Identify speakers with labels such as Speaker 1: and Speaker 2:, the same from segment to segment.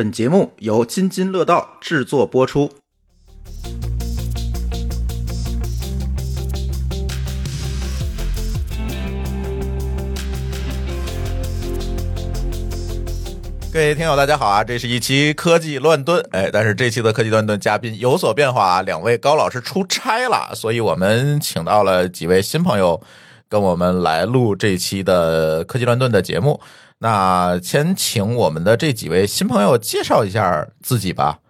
Speaker 1: 本节目由津津乐道制作播出。各位听友，大家好啊！这是一期科技乱炖，哎，但是这期的科技乱炖嘉宾有所变化啊，两位高老师出差了，所以我们请到了几位新朋友跟我们来录这期的科技乱炖的节目。那先请我们的这几位新朋友介绍一下自己吧。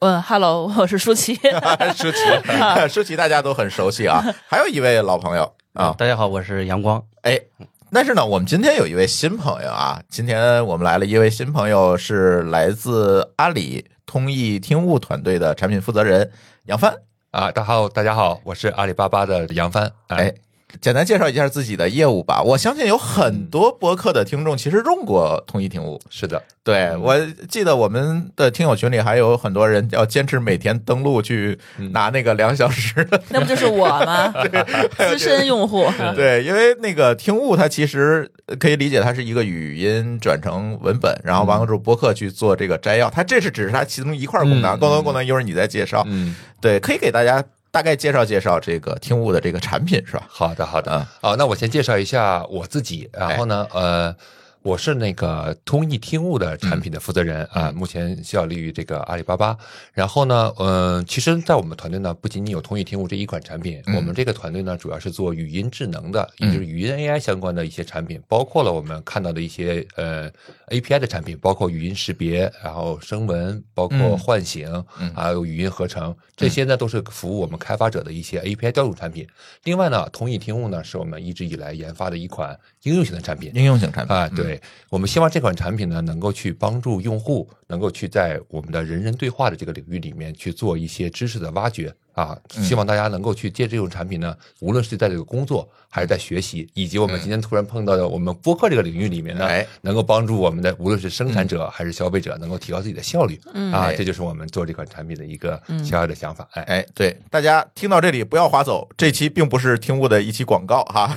Speaker 2: 嗯，Hello，我是舒淇。
Speaker 1: 舒淇，舒淇大家都很熟悉啊。还有一位老朋友啊，
Speaker 3: 大家好，我是阳光。
Speaker 1: 哎，但是呢，我们今天有一位新朋友啊，今天我们来了一位新朋友，是来自阿里通义听悟团队的产品负责人杨帆。
Speaker 4: 啊，大家好，大家好，我是阿里巴巴的杨帆。
Speaker 1: 哎，简单介绍一下自己的业务吧。我相信有很多播客的听众其实用过通义听悟。
Speaker 4: 是的，
Speaker 1: 对，我记得我们的听友群里还有很多人要坚持每天登录去拿那个两小时的。
Speaker 2: 那不就是我吗？资深用户。
Speaker 1: 对，因为那个听悟它其实可以理解它是一个语音转成文本，然后完了之后播客去做这个摘要。它这是只是它其中一块功能，更多功能一会儿你再介绍。
Speaker 4: 嗯，
Speaker 1: 对，可以给大家大概介绍介绍这个听悟的这个产品是吧？
Speaker 4: 好的，好的。
Speaker 1: 嗯
Speaker 4: 哦，那我先介绍一下我自己，然后呢，呃。我是那个通义听悟的产品的负责人啊，目前效力于这个阿里巴巴。然后呢，嗯，其实，在我们团队呢，不仅仅有通义听悟这一款产品，我们这个团队呢，主要是做语音智能的，也就是语音 AI 相关的一些产品，包括了我们看到的一些呃 API 的产品，包括语音识别，然后声纹，包括唤醒，还有语音合成，这些呢都是服务我们开发者的一些 API 调度产品。另外呢，通义听悟呢，是我们一直以来研发的一款应用型的产品。
Speaker 1: 应用型产品
Speaker 4: 啊，对，我们希望这款产品呢，能够去帮助用户，能够去在我们的人人对话的这个领域里面去做一些知识的挖掘啊。希望大家能够去借这种产品呢，无论是在这个工作还是在学习，以及我们今天突然碰到的我们播客这个领域里面呢
Speaker 1: 哎，
Speaker 4: 能够帮助我们的无论是生产者还是消费者，能够提高自己的效率啊。
Speaker 1: 哎
Speaker 4: 这就是我们做这款产品的一个小小的想法。哎，
Speaker 1: 哎，对，大家听到这里不要划走，这期并不是听悟的一期广告哈。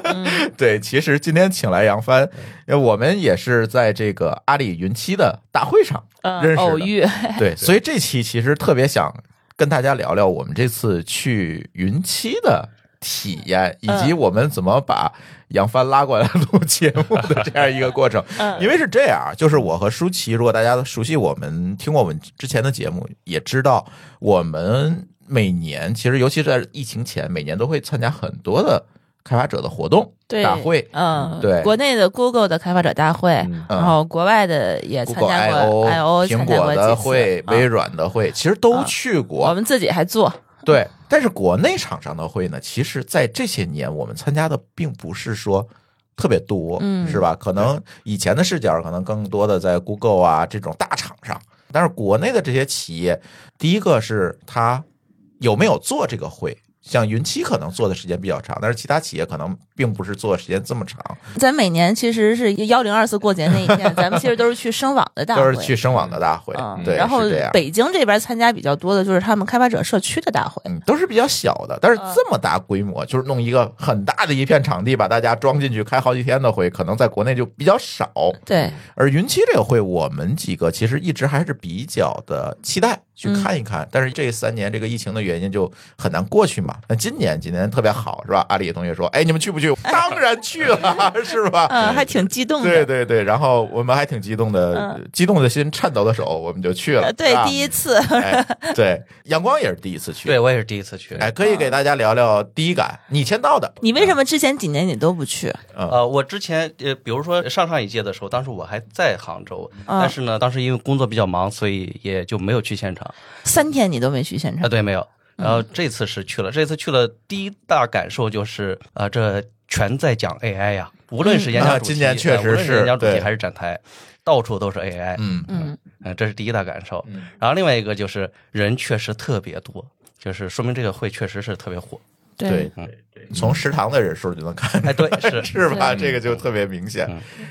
Speaker 1: 对，其实今天请来杨帆，因为我们也是在这个阿里云栖的大会上认识。
Speaker 2: 偶遇。
Speaker 1: 对，所以这期其实特别想跟大家聊聊我们这次去云栖的体验，以及我们怎么把杨帆拉过来录节目的这样一个过程。
Speaker 2: 嗯
Speaker 1: 因为是这样，就是我和舒淇，如果大家熟悉我们、听过我们之前的节目，也知道我们每年其实尤其是在疫情前，每年都会参加很多的开发者的活动
Speaker 2: 对
Speaker 1: 大会。
Speaker 2: 嗯，
Speaker 1: 对
Speaker 2: 国内的 Google 的开发者大会，
Speaker 4: 嗯
Speaker 2: 然后国外的也参加
Speaker 1: I
Speaker 2: 过
Speaker 1: O、
Speaker 2: I/O
Speaker 1: 苹果的会、
Speaker 2: 啊
Speaker 1: 微软的会，其实都去过。
Speaker 2: 我们自己还做。
Speaker 1: 对，但是国内厂商的会呢，其实，在这些年我们参加的并不是说特别多，
Speaker 2: 嗯
Speaker 1: 是吧？可能以前的视角可能更多的在 Google 啊这种大厂上，但是国内的这些企业，第一个是它有没有做这个会。像云栖可能做的时间比较长，但是其他企业可能并不是做的时间这么长，
Speaker 2: 咱每年其实是幺零二四过节那一天，咱们其实都是去声网的大
Speaker 1: 都，是去声网的大会，
Speaker 2: 嗯，
Speaker 1: 对，
Speaker 2: 然后。北京这边参加比较多的就是他们开发者社区的大会，
Speaker 1: 嗯，都是比较小的，但是
Speaker 2: 嗯
Speaker 1: 这么大规模，就是弄一个很大的一片场地，把大家装进去开好几天的会，可能在国内就比较少。
Speaker 2: 对，
Speaker 1: 而云栖这个会，我们几个其实一直还是比较的期待去看一看，但是这三年这个疫情的原因就很难过去嘛。那今年今年特别好，是吧？阿里同学说：“哎，你们去不去？”当然去了，是吧？
Speaker 2: 嗯，还挺激动的。
Speaker 1: 对对对，然后我们还挺激动的，
Speaker 2: 嗯
Speaker 1: 激动的心，颤抖的手，我们就去了。
Speaker 2: 呃对，第一次，
Speaker 1: 哎，对，阳光也是第一次去，
Speaker 3: 对我也是第一次去。
Speaker 1: 哎，可以给大家聊聊第一感。你签到的，
Speaker 2: 你为什么之前几年你都不去？
Speaker 3: 呃，我之前呃，比如说上上一届的时候，当时我还在杭州，
Speaker 2: 嗯
Speaker 3: 但是呢，当时因为工作比较忙，所以也就没有去现场。
Speaker 2: 三天你都没去现
Speaker 3: 啊，
Speaker 2: 场？
Speaker 3: 对，没有。然后这次是去了，这次去了，第一大感受就是，啊，这全在讲 AI 呀，无论是演
Speaker 1: 啊
Speaker 3: 讲主题，
Speaker 1: 今年确实
Speaker 3: 呃无论是演讲主题还是展台，到处都是 AI。
Speaker 1: 嗯
Speaker 2: 嗯，
Speaker 3: 嗯，这是第一大感受。然后另外一个就是人确实特别多，就是说明这个会确实是特别火。
Speaker 1: 对，从食堂的人数就能看出来，
Speaker 3: 哎，对，是
Speaker 1: 是吧？这个就特别明显。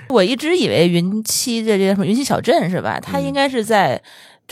Speaker 2: 我一直以为云栖这这什么云栖小镇是吧？它应该是在。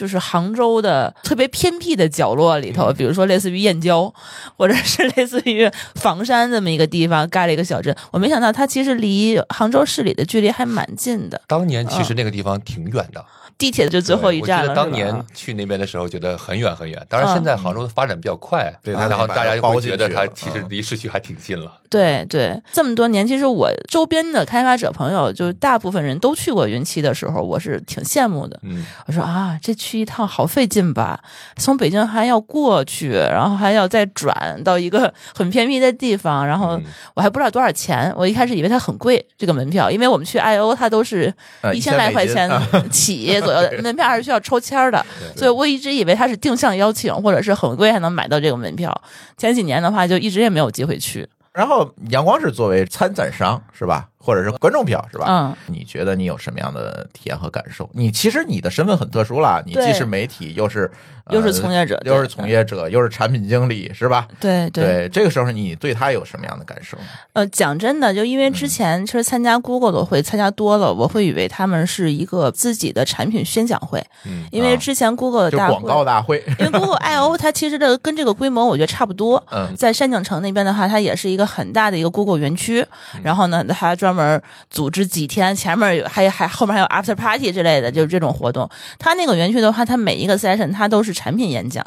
Speaker 2: 就是杭州的特别偏僻的角落里头，比如说类似于燕郊，或者是类似于房山这么一个地方盖了一个小镇。我没想到它其实离杭州市里的距离还蛮近的。
Speaker 4: 当年其实那个地方挺远的，
Speaker 2: 地铁就最后一站了。
Speaker 4: 我记得当年去那边的时候，觉得很远很远。当然，
Speaker 2: 嗯
Speaker 4: 现在杭州的发展比较快，
Speaker 1: 对它
Speaker 4: 然后大家就会觉得它其实
Speaker 1: 嗯
Speaker 4: 离市区还挺近了。
Speaker 2: 对对，这么多年，其实我周边的开发者朋友，就大部分人都去过云栖的时候，我是挺羡慕的。
Speaker 4: 嗯，
Speaker 2: 我说啊，这去一趟好费劲吧？从北京还要过去，然后还要再转到一个很偏僻的地方，然后
Speaker 4: 嗯
Speaker 2: 我还不知道多少钱。我一开始以为它很贵，这个门票，因为我们去 I O 它都是
Speaker 1: 呃
Speaker 2: 一千来块钱
Speaker 1: 1000美
Speaker 2: 起 左右的，门票还是需要抽签儿的，所以我一直以为它是定向邀请，或者是很贵还能买到这个门票。前几年的话，就一直也没有机会去。
Speaker 1: 然后阳光是作为参展商是吧，或者是观众票是吧？
Speaker 2: 嗯，
Speaker 1: 你觉得你有什么样的体验和感受？你其实你的身份很特殊啦，你既是媒体，又是呃
Speaker 2: 又是从业者，
Speaker 1: 又是从业者，又是产品经理，是吧？
Speaker 2: 对对
Speaker 1: 对，这个时候你对他有什么样的感受？
Speaker 2: 呃，讲真的，就因为
Speaker 1: 嗯
Speaker 2: 之前其实参加 Google 的会参加多了，我会以为他们是一个自己的产品宣讲会，
Speaker 4: 嗯
Speaker 2: 因为
Speaker 1: 啊
Speaker 2: 之前 Google 的大
Speaker 1: 广告大会，
Speaker 2: 因为 Google I O 它其实的跟这个规模我觉得差不多。
Speaker 1: 嗯
Speaker 2: 在山景城那边的话，它也是一个很大的一个 Google 园区，
Speaker 1: 嗯
Speaker 2: 然后呢，它专门组织几天，前面有还还后面还有 After Party 之类的，就是这种活动。他那个园区的话，他每一个 session 他都是产品演讲，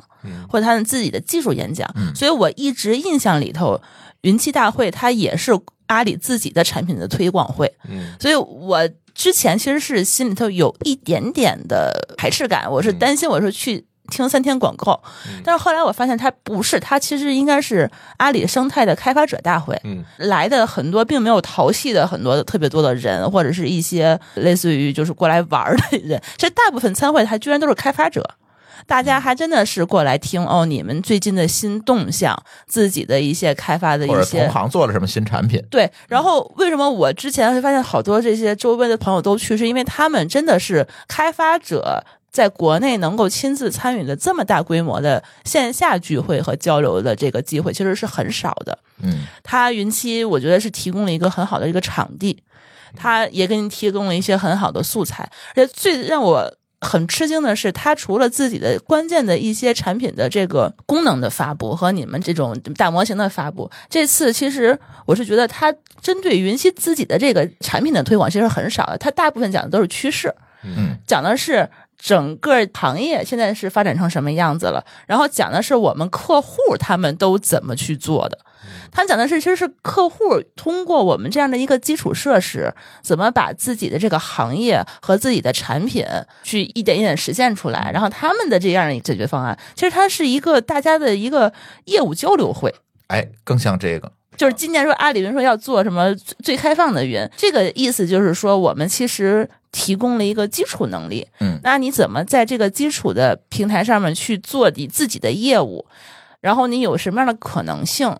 Speaker 2: 或者他们自己的技术演讲，
Speaker 1: 嗯
Speaker 2: 所以我一直印象里头，云栖大会它也是阿里自己的产品的推广会，
Speaker 4: 嗯
Speaker 2: 所以我之前其实是心里头有一点点的排斥感，我是担心我说去听三天广告，但是后来我发现他不是，他其实应该是阿里生态的开发者大会。
Speaker 4: 嗯
Speaker 2: 来的很多并没有淘系的很多特别多的人，或者是一些类似于就是过来玩儿的人，其实大部分参会还居然都是开发者。大家还真的是过来听哦，你们最近的新动向，自己的一些开发的一些
Speaker 1: 同行做了什么新产品？
Speaker 2: 对，然后为什么我之前会发现好多这些周边的朋友都去，是因为他们真的是开发者。在国内能够亲自参与的这么大规模的线下聚会和交流的这个机会，其实是很少的。
Speaker 1: 嗯
Speaker 2: 它云栖我觉得是提供了一个很好的一个场地，它也给你提供了一些很好的素材，而且最让我很吃惊的是，它除了自己的关键的一些产品的这个功能的发布和你们这种大模型的发布，这次其实我是觉得它针对云栖自己的这个产品的推广其实很少的，它大部分讲的都是趋势，
Speaker 1: 嗯
Speaker 2: 讲的是整个行业现在是发展成什么样子了，然后讲的是我们客户他们都怎么去做的。他讲的是，其实是客户通过我们这样的一个基础设施，怎么把自己的这个行业和自己的产品去一点一点实现出来，然后他们的这样的解决方案，其实它是一个大家的一个业务交流会。
Speaker 1: 哎，更像这个，
Speaker 2: 就是今年说阿里云说要做什么最最开放的云，这个意思就是说我们其实提供了一个基础能力，
Speaker 1: 嗯。
Speaker 2: 那你怎么在这个基础的平台上面去做你自己的业务，然后你有什么样的可能性，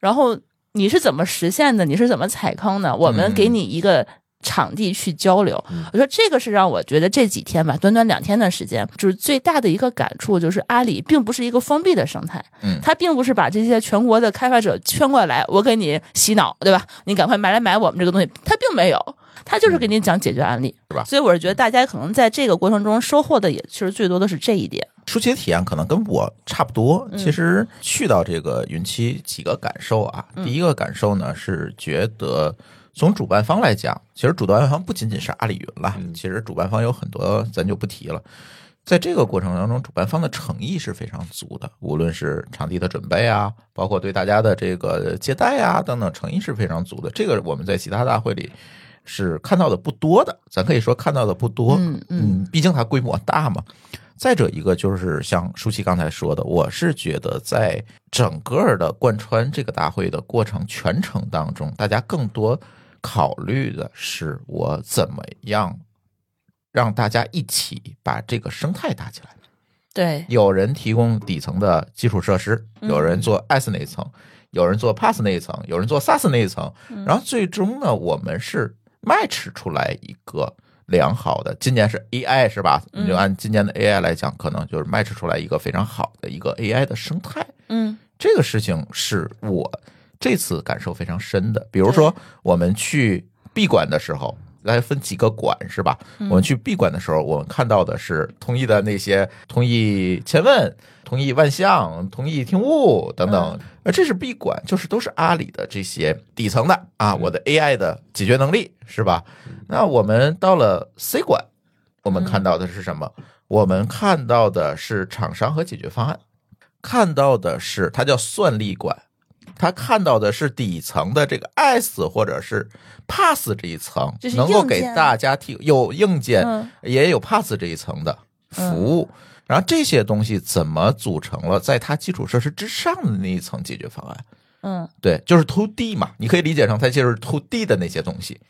Speaker 2: 然后你是怎么实现的，你是怎么踩坑的，我们给你一个。场地去交流，我说这个是让我觉得这几天吧，短短两天的时间，就是最大的一个感触，就是阿里并不是一个封闭的生态，
Speaker 1: 嗯
Speaker 2: 它并不是把这些全国的开发者圈过来，我给你洗脑，对吧？你赶快买来买我们这个东西，它并没有，它就是给你讲解决案例，
Speaker 1: 是吧
Speaker 2: 所以我是觉得大家可能在这个过程中收获的也其实最多的是这一点。
Speaker 1: 舒淇的体验可能跟我差不多。
Speaker 2: 嗯
Speaker 1: 其实去到这个云栖，几个感受啊。
Speaker 2: 嗯
Speaker 1: 第一个感受呢是觉得，从主办方来讲，其实主办方不仅仅是阿里云了，
Speaker 2: 嗯
Speaker 1: 其实主办方有很多，咱就不提了。在这个过程当中，主办方的诚意是非常足的，无论是场地的准备啊，包括对大家的这个接待啊等等，诚意是非常足的。这个我们在其他大会里是看到的不多的，咱可以说看到的不多。
Speaker 2: 嗯嗯
Speaker 1: 嗯，毕竟它规模大嘛。再者一个就是像舒淇刚才说的，我是觉得在整个的贯穿这个大会的过程全程当中，大家更多考虑的是我怎么样让大家一起把这个生态搭起来。
Speaker 2: 对，
Speaker 1: 有人提供底层的基础设施，
Speaker 2: 嗯
Speaker 1: 有人做 S 那一层，有人做 Pass 那一层，有人做 SaaS 那一层，
Speaker 2: 嗯
Speaker 1: 然后最终呢，我们是 match 出来一个良好的。今年是 AI 是吧？
Speaker 2: 嗯
Speaker 1: 你就按今年的 AI 来讲，可能就是 match 出来一个非常好的一个 AI 的生态。
Speaker 2: 嗯
Speaker 1: 这个事情是我这次感受非常深的。比如说，我们去闭馆的时候，来分几个馆是吧？我们去闭馆的时候，我们看到的是同意的那些同意千问、同意万象、同意听悟等等。而这是闭馆，就是都是阿里的这些底层的啊，我的 AI 的解决能力是吧？那我们到了 C 馆。我们看到的是什么？我们看到的是厂商和解决方案，看到的是它叫算力管，它看到的是底层的这个 S 或者是 Pass 这一层能够给大家提有硬件，
Speaker 2: 嗯。
Speaker 1: 也有 Pass 这一层的服务。然后这些东西怎么组成了在它基础设施之上的那一层解决方案？
Speaker 2: 嗯。
Speaker 1: 对，就是 to D 嘛，你可以理解成它就是 to D 的那些东西，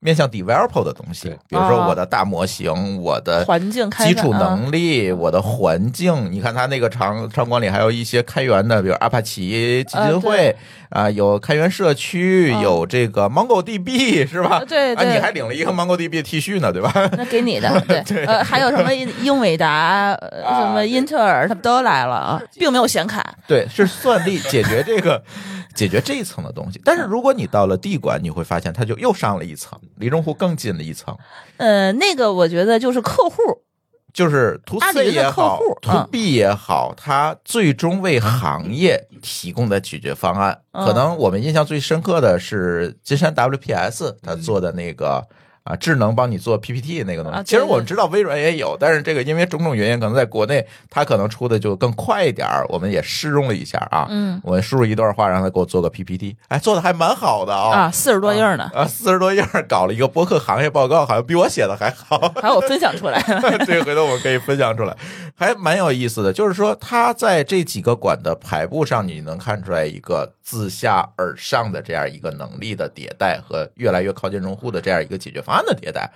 Speaker 1: 面向 developer 的东西，比如说
Speaker 2: 哦
Speaker 1: 我的大模型，我的
Speaker 2: 环境
Speaker 1: 基础能力，我的环境。你看它那个场场馆里还有一些开源的，比如阿帕奇基金会啊，有开源社区，
Speaker 2: 嗯
Speaker 1: 有这个 MongoDB 是吧？
Speaker 2: 对，对啊
Speaker 1: 你还领了一个 MongoDB T 恤呢，对吧？
Speaker 2: 那给你的，对，呃，还有什么英伟达、什么英特尔，他们都来了啊，并没有显卡。
Speaker 1: 对，是算力解决这个解决这一层的东西。但是如果你到了地管，你会发现它就又上了一层，离用户更近了一层。
Speaker 2: 呃，那个我觉得就是客户，
Speaker 1: 就是
Speaker 2: 里
Speaker 1: C 也好
Speaker 2: 客户
Speaker 1: ，to
Speaker 2: 嗯
Speaker 1: B 也好，它最终为行业提供的解决方案，
Speaker 2: 嗯
Speaker 1: 可能我们印象最深刻的是金山 WPS 他做的那个。啊，智能帮你做 PPT 那个东西，
Speaker 2: 啊
Speaker 1: 其实我们知道微软也有，但是这个因为种种原因，可能在国内它可能出的就更快一点儿我们也试用了一下啊，
Speaker 2: 嗯
Speaker 1: 我输入一段话，让他给我做个 PPT，哎，做的还蛮好的啊，
Speaker 2: 啊，四十多页呢，
Speaker 1: 啊，四十多页搞了一个博客行业报告，好像比我写的还好。
Speaker 2: 还有我分享出来。
Speaker 1: 对，回头我们可以分享出来，还蛮有意思的。就是说，它在这几个馆的排布上，你能看出来一个自下而上的这样一个能力的迭代和越来越靠近用户的这样一个解决方案的迭代。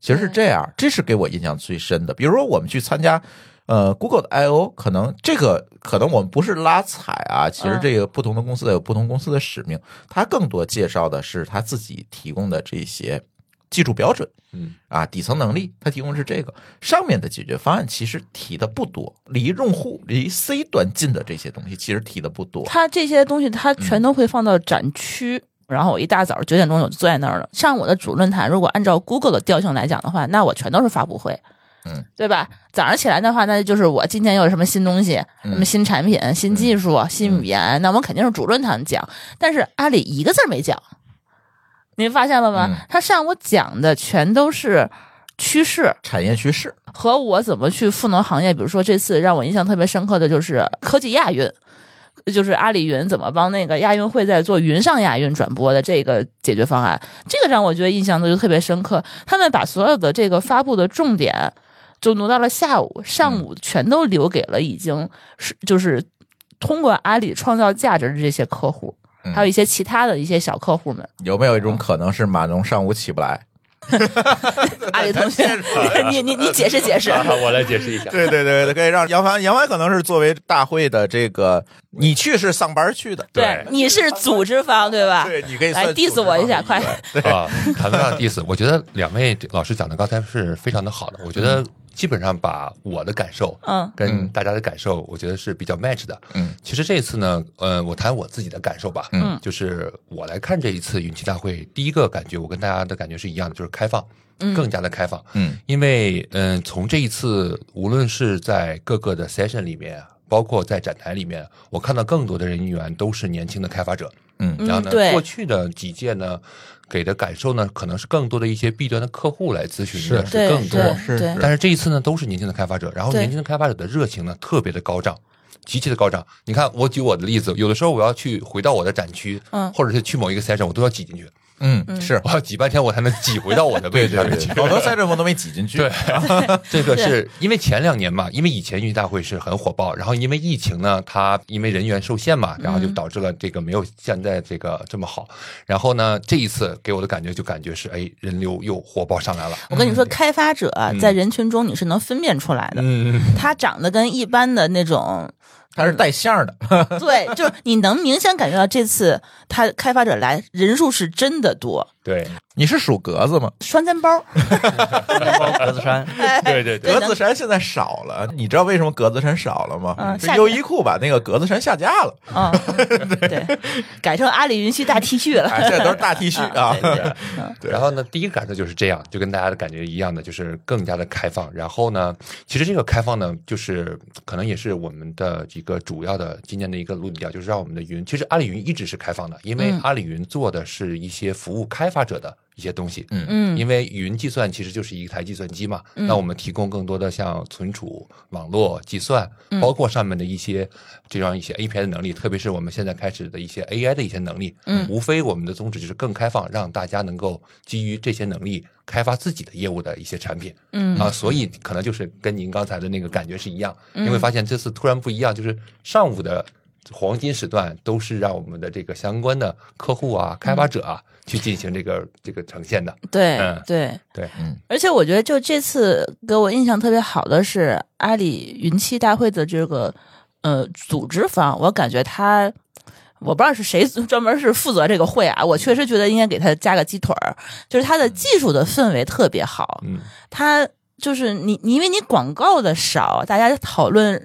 Speaker 1: 其实是这样，这是给我印象最深的。比如说，我们去参加。呃，Google 的 I/O 可能这个可能我们不是拉踩啊，其实
Speaker 2: 嗯
Speaker 1: 这个不同的公司有不同公司的使命，它更多介绍的是它自己提供的这些技术标准，
Speaker 4: 嗯
Speaker 1: 啊，底层能力，它提供的是这个，上面的解决方案其实提的不多，离用户离 C 端近的这些东西其实提的不多。
Speaker 2: 它这些东西，它全都会放到展区。然后我一大早九点钟我就坐在那儿了。上午的主论坛，如果按照 Google 的调性来讲的话，那我全都是发布会，
Speaker 1: 嗯，
Speaker 2: 对吧？早上起来的话，那就是我今天又有什么新东西，
Speaker 1: 嗯
Speaker 2: 什么新产品、新技术、新语言，那我们肯定是主论坛讲。但是阿里一个字儿没讲，您发现了吗？
Speaker 1: 嗯
Speaker 2: 他上午讲的全都是趋势，
Speaker 1: 产业趋势，
Speaker 2: 和我怎么去赋能行业。比如说这次让我印象特别深刻的就是科技亚运，就是阿里云怎么帮那个亚运会在做云上亚运转播的这个解决方案，这个让我觉得印象就特别深刻。他们把所有的这个发布的重点就挪到了下午，上午全都留给了已经是就是通过阿里创造价值的这些客户。
Speaker 1: 嗯
Speaker 2: 还有一些其他的一些小客户们，
Speaker 1: 有没有一种可能是马龙上午起不来？
Speaker 2: 阿里同学，你你你解释解释。
Speaker 4: 啊我来解释一下。
Speaker 1: 对对对，可以让杨帆，杨帆可能是作为大会的这个，你去是上班去的，
Speaker 2: 对，你是组织方对吧？
Speaker 1: 对，你可以
Speaker 2: 来 diss 我一下，快！
Speaker 4: 啊，谈不上 diss，我觉得两位老师讲的刚才是非常的好的，我觉得基本上把我的感受，
Speaker 2: 嗯。
Speaker 4: 跟大家的感受，我觉得是比较 match 的。
Speaker 1: 嗯，
Speaker 4: 其实这一次呢，呃，我谈我自己的感受吧，
Speaker 1: 嗯，
Speaker 4: 就是我来看这一次云栖大会，第一个感觉我跟大家的感觉是一样的，就是开放，
Speaker 2: 嗯。
Speaker 4: 更加的开放，
Speaker 1: 嗯。
Speaker 4: 因为嗯、从这一次无论是在各个的 session 里面。包括在展台里面，我看到更多的人员都是年轻的开发者，
Speaker 1: 嗯。
Speaker 4: 然后呢，过去的几届呢，给的感受呢，可能是更多的一些 B 端的客户来咨询的
Speaker 1: 是。
Speaker 4: 更多，
Speaker 2: 对对
Speaker 4: 但是这一次呢，都是年轻的开发者，然后年轻的开发者的热情呢，特别的高涨。极其的高涨，你看，我举我的例子，有的时候我要去回到我的展区，
Speaker 2: 嗯。
Speaker 4: 或者是去某一个 session，我都要挤进去，
Speaker 1: 嗯，是。
Speaker 4: 我要挤半天，我才能挤回到我的位
Speaker 1: 对对对。
Speaker 4: 置上面去。，
Speaker 1: 好多赛阵风都没挤进去，
Speaker 4: 对，这个是。因为前两年嘛，因为以前运大会是很火爆，然后因为疫情呢，它因为人员受限嘛，然后就导致了这个没有现在这个这么好。然后呢，这一次给我的感觉就感觉是，哎，人流又火爆上来了。
Speaker 2: 我跟你说，开发者在人群中你是能分辨出来的，
Speaker 4: 嗯，
Speaker 2: 他长得跟一般的那种，
Speaker 1: 他是带线的，
Speaker 2: 对，就是你能明显感觉到这次他开发者来人数是真的多。
Speaker 4: 对，
Speaker 1: 你是属格子吗？
Speaker 2: 双肩包，
Speaker 3: 格子衫，
Speaker 4: 对对对，
Speaker 1: 格子衫现在少了，你知道为什么格子衫少了吗？优衣库把那个格子衫下架了，
Speaker 2: 嗯，对，改成阿里云栖大 T 恤了。
Speaker 1: 哎，现在都是大 T 恤啊。
Speaker 2: 对。对。
Speaker 1: 对。
Speaker 4: 然后呢，第一个感受就是这样，就跟大家的感觉一样的，就是更加的开放。然后呢，其实这个开放呢，就是可能也是我们的一个主要的今年的一个路调，就是让我们的云，其实阿里云一直是开放的，因为
Speaker 2: 嗯。
Speaker 4: 阿里云做的是一些服务开发发者的一些东西。
Speaker 1: 嗯。
Speaker 2: 嗯。
Speaker 4: 因为云计算其实就是一台计算机嘛，那我们提供更多的像存储、网络计算，
Speaker 2: 嗯。
Speaker 4: 包括上面的一些这样一些 API 的能力，特别是我们现在开始的一些 AI 的一些能力，
Speaker 2: 嗯。
Speaker 4: 无非我们的宗旨就是更开放，让大家能够基于这些能力开发自己的业务的一些产品。
Speaker 2: 嗯。
Speaker 4: 啊，所以可能就是跟您刚才的那个感觉是一样，你会发现这次突然不一样，就是上午的黄金时段都是让我们的这个相关的客户啊、开发者啊去进行这个这个呈现的。
Speaker 2: 对
Speaker 4: 嗯
Speaker 2: 对。
Speaker 4: 对，
Speaker 2: 而且我觉得，就这次给我印象特别好的是阿里云栖大会的这个呃组织方，我感觉他。我不知道是谁专门是负责这个会啊，我确实觉得应该给他加个鸡腿儿，就是他的技术的氛围特别好，
Speaker 4: 嗯，
Speaker 2: 他就是你，你因为你广告的少，大家讨论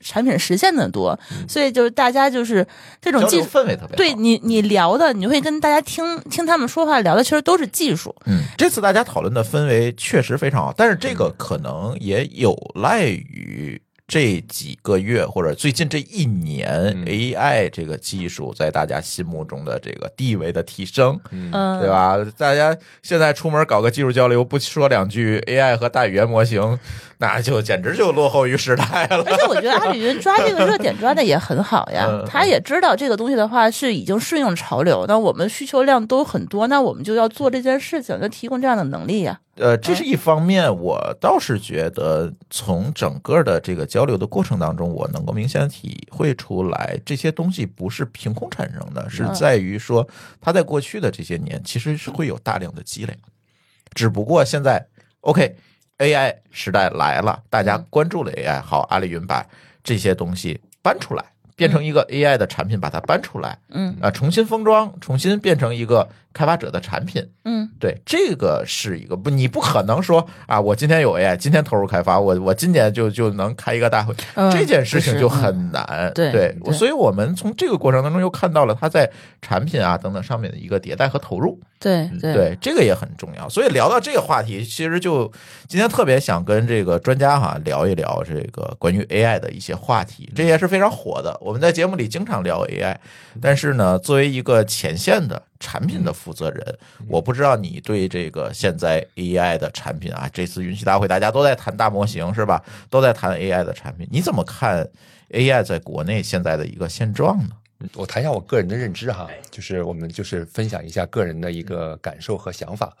Speaker 2: 产品实现的多，所以就是大家就是这种技术
Speaker 1: 氛围特别好。
Speaker 2: 对你你聊的，你会跟大家听听他们说话聊的，其实都是技术，
Speaker 1: 嗯，这次大家讨论的氛围确实非常好，但是这个可能也有赖于这几个月或者最近这一年
Speaker 4: 嗯
Speaker 1: AI 这个技术在大家心目中的这个地位的提升，
Speaker 2: 嗯，
Speaker 1: 对？吧？大家现在出门搞个技术交流，不说两句 AI 和大语言模型，那就简直就落后于时代了。
Speaker 2: 而且我觉得阿里云抓这个热点抓的也很好呀
Speaker 1: 嗯，
Speaker 2: 他也知道这个东西的话是已经顺应潮流，那我们需求量都很多，那我们就要做这件事情，就提供这样的能力呀。
Speaker 1: 呃，这是一方面，我倒是觉得从整个的这个交流的过程当中，我能够明显体会出来，这些东西不是凭空产生的，是在于说它在过去的这些年其实是会有大量的积累，只不过现在 OK AI 时代来了，大家关注了 AI，好，阿里云把这些东西搬出来，变成一个 AI 的产品，把它搬出来，
Speaker 2: 嗯
Speaker 1: 啊，重新封装，重新变成一个开发者的产品。
Speaker 2: 嗯
Speaker 1: 对，这个是一个不，你不可能说啊，我今天有 AI，今天投入开发，我我今年就就能开一个大会，
Speaker 2: 嗯
Speaker 1: 这件事情就很难。
Speaker 2: 对
Speaker 1: 所以我们从这个过程当中又看到了它在产品啊等等上面的一个迭代和投入。
Speaker 2: 对对
Speaker 1: 对，这个也很重要。所以聊到这个话题，其实就今天特别想跟这个专家哈聊一聊这个关于 AI 的一些话题，这也是非常火的。我们在节目里经常聊 AI，但是呢，作为一个前线的产品的负责人，我不知道你对这个现在 AI 的产品啊，这次云栖大会大家都在谈大模型是吧？都在谈 AI 的产品，你怎么看 AI 在国内现在的一个现状呢？
Speaker 4: 我谈一下我个人的认知哈，就是我们就是分享一下个人的一个感受和想法。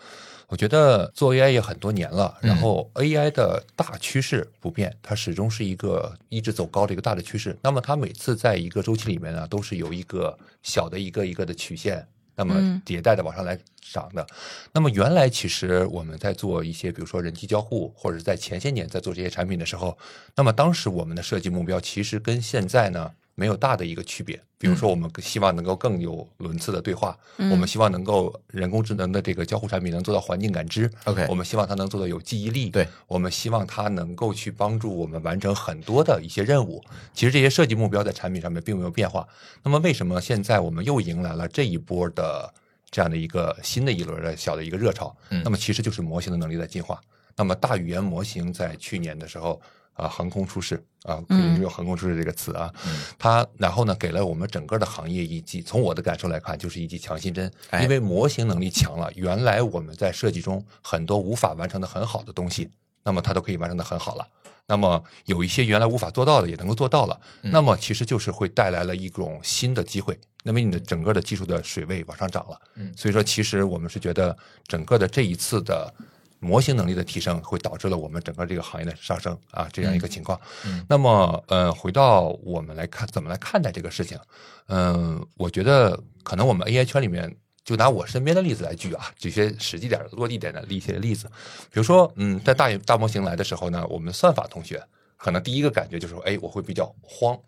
Speaker 4: 我觉得做 AI 也很多年了，然后 AI 的大趋势不变，它始终是一个一直走高的一个大的趋势。那么它每次在一个周期里面呢，都是有一个小的一个一个的曲线，那么
Speaker 2: 嗯
Speaker 4: 迭代的往上来涨的。那么原来其实我们在做一些，比如说人机交互，或者是在前些年在做这些产品的时候，那么当时我们的设计目标其实跟现在呢没有大的一个区别。比如说，我们希望能够更有轮次的对话，
Speaker 2: 嗯
Speaker 4: 我们希望能够人工智能的这个交互产品能做到环境感知。
Speaker 1: OK
Speaker 4: 我们希望它能做到有记忆力。
Speaker 1: 对，
Speaker 4: 我们希望它能够去帮助我们完成很多的一些任务。其实这些设计目标在产品上面并没有变化。那么为什么现在我们又迎来了这一波的这样的一个新的一轮的小的一个热潮？
Speaker 1: 嗯
Speaker 4: 那么其实就是模型的能力在进化。那么大语言模型在去年的时候啊、横空出世啊，可以用横空出世这个词啊，
Speaker 1: 嗯
Speaker 4: 它然后呢给了我们整个的行业一剂，从我的感受来看，就是一剂强心针，
Speaker 1: 哎
Speaker 4: 因为模型能力强了，原来我们在设计中很多无法完成的很好的东西，那么它都可以完成的很好了。那么有一些原来无法做到的也能够做到了，
Speaker 1: 嗯
Speaker 4: 那么其实就是会带来了一种新的机会，那么你的整个的技术的水位往上涨了。
Speaker 1: 嗯
Speaker 4: 所以说其实我们是觉得整个的这一次的模型能力的提升，会导致了我们整个这个行业的上升啊，这样一个情况。
Speaker 1: 嗯
Speaker 4: 那么呃，回到我们来看怎么来看待这个事情，嗯、我觉得可能我们 AI 圈里面。就拿我身边的例子来举啊，举些实际点儿、落地点的一些例子。比如说，嗯，在大大模型来的时候呢，我们算法同学可能第一个感觉就是说，哎，我会比较慌，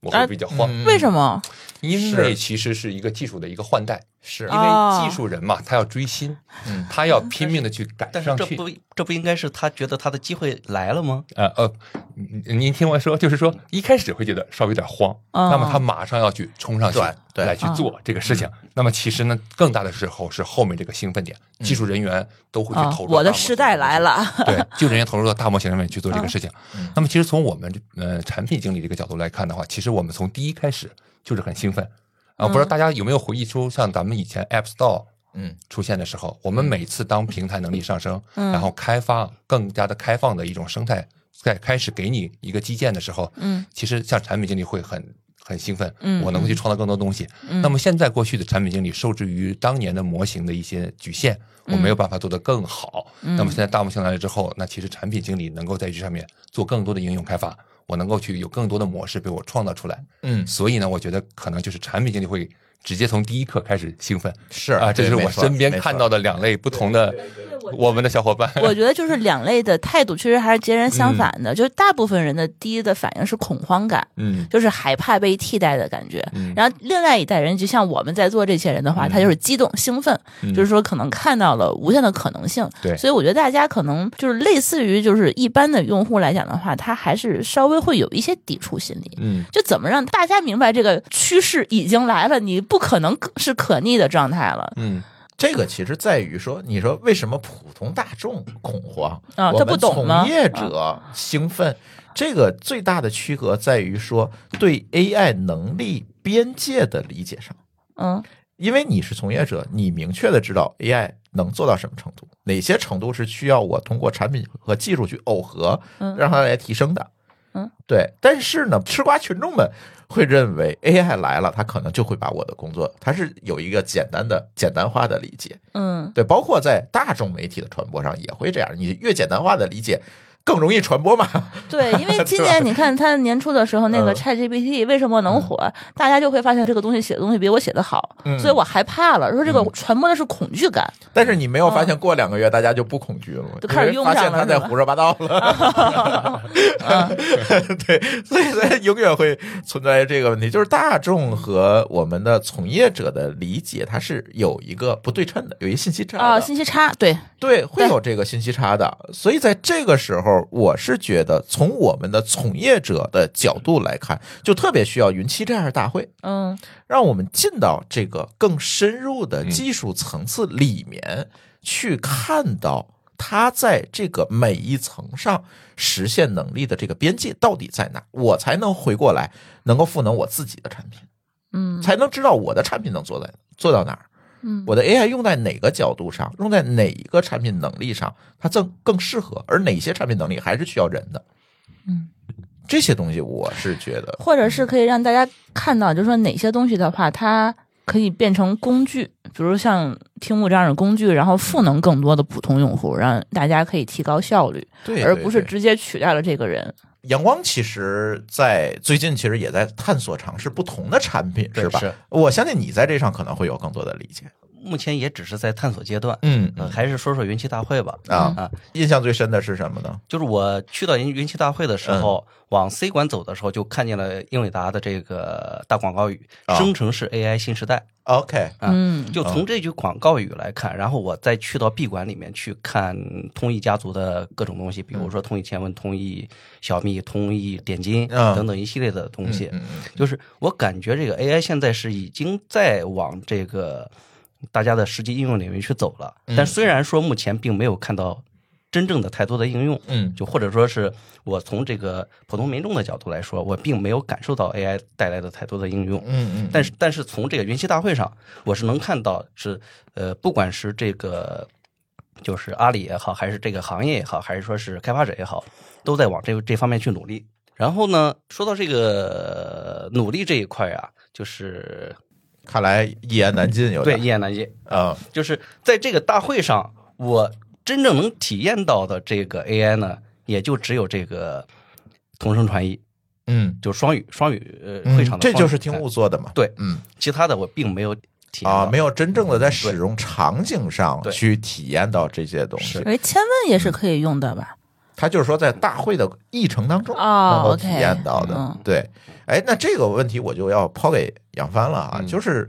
Speaker 4: 我会
Speaker 2: 啊
Speaker 4: 比较慌，
Speaker 1: 嗯
Speaker 2: 为什么？
Speaker 4: 因为其实是一个技术的一个换代，
Speaker 1: 是
Speaker 4: 因
Speaker 2: 哦
Speaker 4: 为技术人嘛，他要追新，
Speaker 1: 嗯
Speaker 4: 他要 拼命的去赶
Speaker 3: 但是
Speaker 4: 上去。
Speaker 3: 这不这不应该是他觉得他的机会来了吗？
Speaker 4: 呃呃，您您听我说，就是说一开始会觉得稍微有点慌，
Speaker 2: 哦
Speaker 4: 那么他马上要去冲上去来去做这个事情。那么其实呢，更大的时候是后面这个兴奋点，技术人员都会去
Speaker 2: 啊
Speaker 4: 投，入到
Speaker 2: 我的时代来了。
Speaker 4: 对，技术人员投入到大模型上面去做这个事情。
Speaker 1: 嗯
Speaker 4: 那么，其实从我们呃产品经理这个角度来看的话，其实我们从第一开始就是很兴奋。啊。不知道大家有没有回忆出，像咱们以前 App Store
Speaker 1: 嗯。
Speaker 4: 出现的时候，我们每次当平台能力上升，
Speaker 2: 嗯。
Speaker 4: 然后开发更加的开放的一种生态，在开始给你一个基建的时候，
Speaker 2: 嗯，
Speaker 4: 其实像产品经理会很很兴奋，
Speaker 2: 嗯
Speaker 4: 我能够去创造更多东西。
Speaker 2: 嗯。
Speaker 4: 那么现在过去的产品经理受制于当年的模型的一些局限，我没有办法做得更好。
Speaker 2: 嗯。
Speaker 4: 那么现在大模型来了之后，那其实产品经理能够在这上面做更多的应用开发，我能够去有更多的模式被我创造出来。
Speaker 1: 嗯，
Speaker 4: 所以呢，我觉得可能就是产品经理会直接从第一刻开始兴奋。
Speaker 1: 是
Speaker 4: 啊，这是我身边看到的两类不同的我们的小伙伴。
Speaker 2: 我觉得就是两类的态度，其实还是截然相反的。就是大部分人的第一的反应是恐慌感，
Speaker 4: 嗯
Speaker 2: 就是害怕被替代的感觉。
Speaker 4: 嗯
Speaker 2: 然后另外一代人，就像我们在座这些人的话，他就是激动兴奋，
Speaker 4: 嗯
Speaker 2: 就是说可能看到了无限的可能性。
Speaker 4: 对
Speaker 2: 所以我觉得大家可能就是类似于就是一般的用户来讲的话，他还是稍微会有一些抵触心理。
Speaker 4: 嗯
Speaker 2: 就怎么让大家明白这个趋势已经来了，你不可能是可逆的状态了。
Speaker 4: 嗯
Speaker 1: 这个其实在于说，你说为什么普通大众恐慌
Speaker 2: 啊他不
Speaker 1: 我们从业者兴奋，这个最大的区隔在于说对 AI 能力边界的理解上。
Speaker 2: 嗯
Speaker 1: 因为你是从业者，你明确的知道 AI 能做到什么程度，哪些程度是需要我通过产品和技术去耦合，
Speaker 2: 嗯
Speaker 1: 让它来提升的。
Speaker 2: 嗯，
Speaker 1: 对。但是呢，吃瓜群众们会认为 AI 来了，它可能就会把我的工作，它是有一个简单的、简单化的理解。
Speaker 2: 嗯
Speaker 1: 对，包括在大众媒体的传播上也会这样，你越简单化的理解，更容易传播嘛。
Speaker 2: 对，因为 今年你看他年初的时候，那个
Speaker 1: 嗯
Speaker 2: ChatGPT 为什么能火？大家就会发现这个东西写的东西比我写的好，
Speaker 1: 嗯
Speaker 2: 所以我害怕了。说这个传播的是恐惧感，
Speaker 1: 但是你没有发现，过两个月大家就不恐惧了吗？
Speaker 2: 就开始用
Speaker 1: 发现他在胡说八道了。对，所以它永远会存在这个问题，就是大众和我们的从业者的理解，它是有一个不对称的，有一个信息差的。
Speaker 2: 啊，信息差，对，
Speaker 1: 对，会有这个信息差的。所以在这个时候，我是觉得从我们的从业者的角度来看，就特别需要云栖这样的大会，
Speaker 2: 嗯。
Speaker 1: 让我们进到这个更深入的技术层次里面，去看到它在这个每一层上实现能力的这个边界到底在哪，我才能回过来能够赋能我自己的产品，
Speaker 2: 嗯。
Speaker 1: 才能知道我的产品能做在做到哪儿。
Speaker 2: 嗯
Speaker 1: 我的 AI 用在哪个角度上，用在哪一个产品能力上，它更更适合，而哪些产品能力还是需要人的。
Speaker 2: 嗯，
Speaker 1: 这些东西我是觉得，
Speaker 2: 或者是可以让大家看到，就是说哪些东西的话，它可以变成工具，比如像听木这样的工具，然后赋能更多的普通用户，让大家可以提高效率，
Speaker 1: 对，对
Speaker 2: 而不是直接取代了这个人。
Speaker 1: 阳光其实，在最近其实也在探索尝试不同的产品，是吧？
Speaker 3: 是
Speaker 1: 我相信你在这上可能会有更多的理解。
Speaker 3: 目前也只是在探索阶段。
Speaker 1: 嗯
Speaker 3: 呃，还是说说云栖大会吧。
Speaker 1: 啊
Speaker 3: 啊，
Speaker 1: 印象最深的是什么呢？
Speaker 3: 就是我去到云云栖大会的时候，往 C 馆走的时候，就看见了英伟达的这个大广告语
Speaker 1: 啊“
Speaker 3: 生成式 AI 新时代
Speaker 1: OK，”
Speaker 3: 啊。
Speaker 2: 嗯
Speaker 3: 就从这句广告语来看，然后我再去到闭馆里面去看通义家族的各种东西，比如说通义千问、通义小蜜、通义点金
Speaker 1: 嗯
Speaker 3: 等等一系列的东西。就是我感觉这个 AI 现在是已经在往这个大家的实际应用领域去走了，
Speaker 1: 嗯
Speaker 3: 但虽然说目前并没有看到真正的太多的应用，
Speaker 1: 嗯
Speaker 3: 就或者说是我从这个普通民众的角度来说，我并没有感受到 AI 带来的太多的应用。
Speaker 1: 嗯嗯，
Speaker 3: 但是，但是从这个云栖大会上，我是能看到是呃，不管是这个就是阿里也好，还是这个行业也好，还是说是开发者也好，都在往这这方面去努力。然后呢，说到这个努力这一块啊，就是
Speaker 1: 看来一言难尽，有
Speaker 3: 对一言难尽。
Speaker 1: 啊，
Speaker 3: 就是在这个大会上，我真正能体验到的这个 AI 呢，也就只有这个同声传译，
Speaker 1: 嗯，
Speaker 3: 就双语双语呃
Speaker 1: 嗯
Speaker 3: 会场的双语
Speaker 1: 这就是听
Speaker 3: 哎
Speaker 1: 雾做的嘛。
Speaker 3: 对，
Speaker 1: 嗯
Speaker 3: 其他的我并没有体验
Speaker 1: 啊，没有真正的在使用场景上去体验到这些东西。
Speaker 2: 哎，千问也是可以用的吧？
Speaker 1: 他就是说在大会的议程当中
Speaker 2: 哦
Speaker 1: 能够体验到的。
Speaker 2: 嗯
Speaker 1: 对，哎，那这个问题我就要抛给杨帆了啊，
Speaker 4: 嗯
Speaker 1: 就是。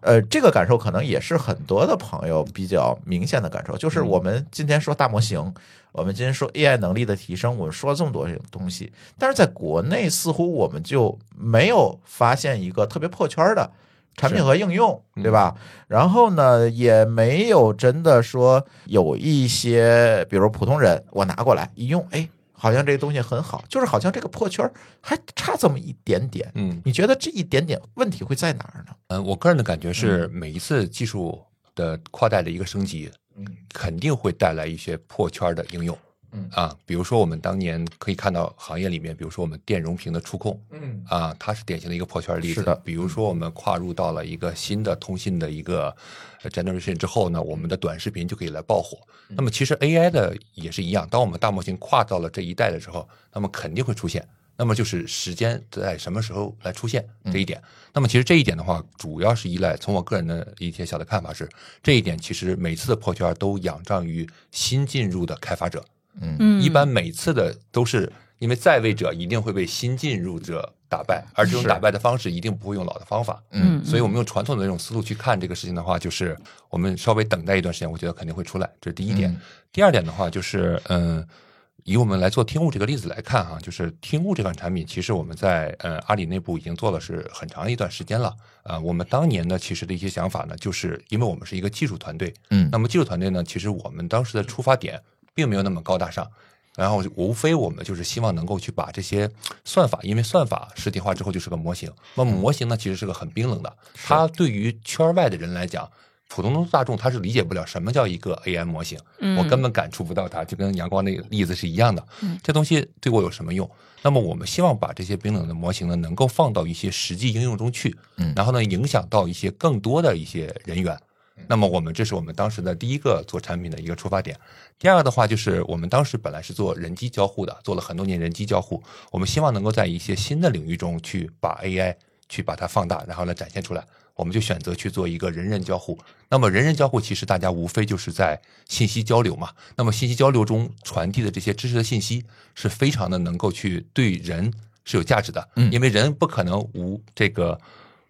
Speaker 1: 呃，这个感受可能也是很多的朋友比较明显的感受，就是我们今天说大模型，我们今天说 AI 能力的提升，我们说了这么多东西，但是在国内似乎我们就没有发现一个特别破圈的产品和应用，对吧？然后呢，也没有真的说有一些，比如普通人，我拿过来一用，哎，好像这个东西很好，就是好像这个破圈儿还差这么一点点。
Speaker 4: 嗯
Speaker 1: 你觉得这一点点问题会在哪儿呢？
Speaker 4: 嗯，我个人的感觉是，每一次技术的跨代的一个升级，
Speaker 1: 嗯
Speaker 4: 肯定会带来一些破圈的应用。
Speaker 1: 嗯
Speaker 4: 啊，比如说我们当年可以看到行业里面，比如说我们电容屏的触控，
Speaker 1: 嗯
Speaker 4: 啊，它是典型的一个破圈例子。
Speaker 1: 是的
Speaker 4: 比如说我们跨入到了一个新的通信的一个呃 generation 之后呢，我们的短视频就可以来爆火。
Speaker 1: 嗯
Speaker 4: 那么其实 AI 的也是一样，当我们大模型跨到了这一代的时候，那么肯定会出现。那么就是时间在什么时候来出现
Speaker 1: 嗯
Speaker 4: 这一点。那么其实这一点的话，主要是依赖从我个人的一些小的看法是，这一点其实每次的破圈都仰仗于新进入的开发者。
Speaker 2: 嗯，
Speaker 4: 一般每次的都是因为在位者一定会被新进入者打败，而这种打败的方式一定不会用老的方法。
Speaker 2: 嗯
Speaker 4: 所以我们用传统的那种思路去看这个事情的话，就是我们稍微等待一段时间，我觉得肯定会出来，这是第一点。
Speaker 1: 嗯
Speaker 4: 第二点的话就是，嗯。以我们来做听物这个例子来看哈，就是听物这款产品，其实我们在呃阿里内部已经做了是很长一段时间了。呃，我们当年呢，其实的一些想法呢，就是因为我们是一个技术团队，
Speaker 1: 嗯
Speaker 4: 那么技术团队呢，其实我们当时的出发点并没有那么高大上，然后无非我们就是希望能够去把这些算法，因为算法实体化之后就是个模型，那么模型呢其实是个很冰冷的，它对于圈外的人来讲。普通大众他是理解不了什么叫一个 AI 模型，
Speaker 2: 嗯
Speaker 4: 我根本感触不到它，就跟阳光那个例子是一样的。这东西对我有什么用？那么我们希望把这些冰冷的模型呢，能够放到一些实际应用中去，
Speaker 1: 嗯
Speaker 4: 然后呢，影响到一些更多的一些人员。那么我们这是我们当时的第一个做产品的一个出发点。第二个的话，就是我们当时本来是做人机交互的，做了很多年人机交互，我们希望能够在一些新的领域中去把 AI 去把它放大，然后来展现出来。我们就选择去做一个人人交互。那么人人交互其实大家无非就是在信息交流嘛。那么信息交流中传递的这些知识的信息是非常的能够去对人是有价值的，
Speaker 1: 嗯
Speaker 4: 因为人不可能无这个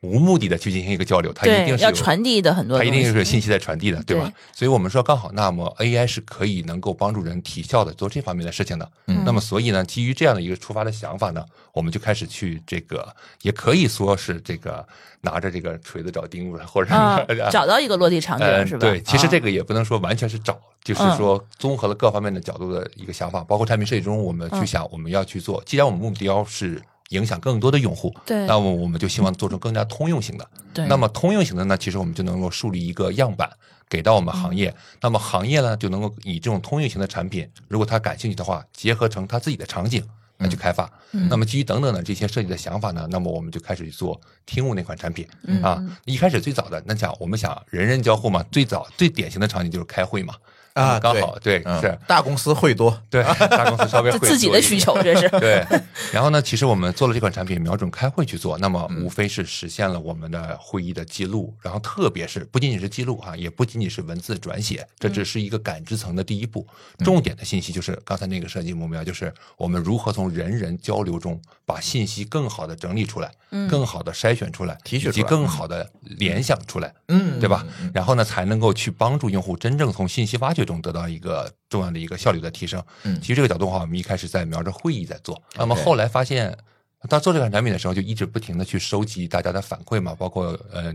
Speaker 4: 无目的的去进行一个交流，它一定，是
Speaker 2: 要传递的很多
Speaker 4: 它一定是有信息在传递的，对吧？
Speaker 2: 对
Speaker 4: 所以我们说刚好，那么 AI 是可以能够帮助人提效的做这方面的事情的。
Speaker 1: 嗯
Speaker 4: 那么所以呢，基于这样的一个出发的想法呢，我们就开始去这个，也可以说是这个拿着这个锤子找钉子，或者、
Speaker 2: 啊，找到一个落地场
Speaker 4: 呃，
Speaker 2: 景是吧？
Speaker 4: 对，其实这
Speaker 2: 个
Speaker 4: 个也不能说完全是找，就是
Speaker 2: 嗯
Speaker 4: 说综合了各方面的角度的一个想法，包括产品设计中，我们
Speaker 2: 嗯
Speaker 4: 去想我们要去做。既然我们目标是影响更多的用户，
Speaker 2: 对
Speaker 4: 那么我们就希望做出更加通用型的。
Speaker 2: 对，
Speaker 4: 那么通用型的呢，其实我们就能够树立一个样板给到我们行业。那么行业呢，就能够以这种通用型的产品，如果他感兴趣的话，结合成他自己的场景来去开发。那么基于等等的这些设计的想法呢，那么我们就开始去做听悟那款产品、
Speaker 2: 嗯
Speaker 4: 啊。一开始最早的那讲，我们想人人交互嘛，最早最典型的场景就是开会嘛。
Speaker 1: 啊
Speaker 4: 刚好对
Speaker 1: 嗯
Speaker 4: 是，
Speaker 1: 大公司会多，
Speaker 4: 对 大公司稍微会
Speaker 2: 这自己的需求，这是。
Speaker 4: 对，然后呢，其实我们做了这款产品，瞄准开会去做，那么
Speaker 1: 嗯
Speaker 4: 无非是实现了我们的会议的记录，然后特别是不仅仅是记录啊，也不仅仅是文字转写，这只是一个感知层的第一步。
Speaker 1: 嗯。
Speaker 4: 重点的信息就是刚才那个设计目标，就是我们如何从人人交流中把信息更好的整理出来，更好的筛选出来，
Speaker 1: 提取出来。
Speaker 4: 以及更好的联想出来。
Speaker 1: 嗯。
Speaker 4: 对吧？然后呢，才能够去帮助用户真正从信息挖掘中得到一个重要的一个效率的提升。
Speaker 1: 嗯
Speaker 4: 其实这个角度的话，我们一开始在瞄着会议在做，那么后来发现，当做这款产品的时候，就一直不停的去收集大家的反馈嘛，包括呃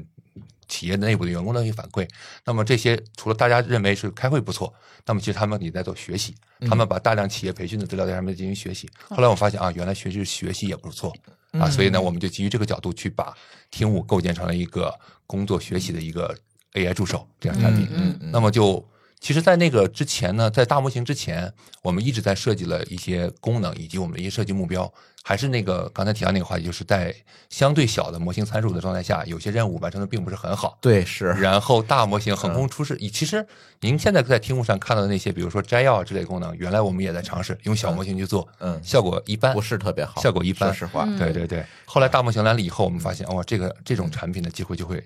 Speaker 4: 企业内部的员工的一些反馈。那么这些除了大家认为是开会不错，那么其实他们也在做学习，他们把大量企业培训的资料在上面进行学习。后来我发现啊，原来学习学习也不错啊，所以呢，我们就基于这个角度去把听悟构建成了一个工作学习的一个 AI 助手这样产品。
Speaker 1: 嗯嗯
Speaker 4: 那么就其实，在那个之前呢，在大模型之前，我们一直在设计了一些功能以及我们的一些设计目标，还是那个刚才提到那个话题，就是在相对小的模型参数的状态下，有些任务完成的并不是很好。
Speaker 1: 对是，
Speaker 4: 然后大模型横空出世，其实您现在在听幕上看到的那些，比如说摘要啊之类功能，原来我们也在尝试用小模型去做，
Speaker 1: 嗯
Speaker 4: 效果一般，
Speaker 1: 不是特别好，
Speaker 4: 效果一般。
Speaker 1: 说实话，
Speaker 2: 嗯
Speaker 4: 对对对，后来大模型来了以后，我们发现哇，这个这种产品的机会就会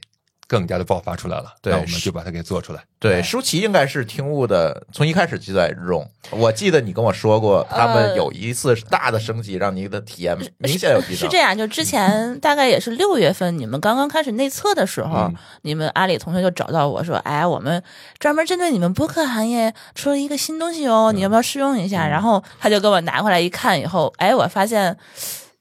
Speaker 4: 更加的爆发出来了。
Speaker 1: 对
Speaker 4: 那我们就把它给做出来。
Speaker 1: 对，舒淇应该是听悟的，从一开始就在用。我记得你跟我说过，他们
Speaker 2: 呃
Speaker 1: 有一次大的升级，让你的体验明显有提升。
Speaker 2: 是这样，就之前大概也是六月份，你们刚刚开始内测的时候，
Speaker 4: 嗯
Speaker 2: 你们阿里同学就找到我说：“哎，我们专门针对你们播客行业出了一个新东西哦，你要不要试用一下？”然后他就给我拿过来一看，以后，哎，我发现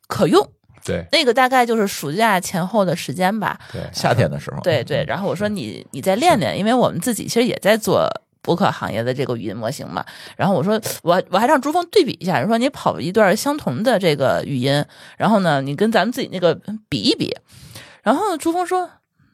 Speaker 2: 可用。
Speaker 4: 对。
Speaker 2: 那个大概就是暑假前后的时间吧，
Speaker 4: 对，
Speaker 1: 夏天的时候，
Speaker 2: 对对。然后我说你你再练练，因为我们自己其实也在做。播客行业的这个语音模型嘛，然后我说我我还让朱峰对比一下，说你跑一段相同的这个语音，然后呢，你跟咱们自己那个比一比，然后朱峰说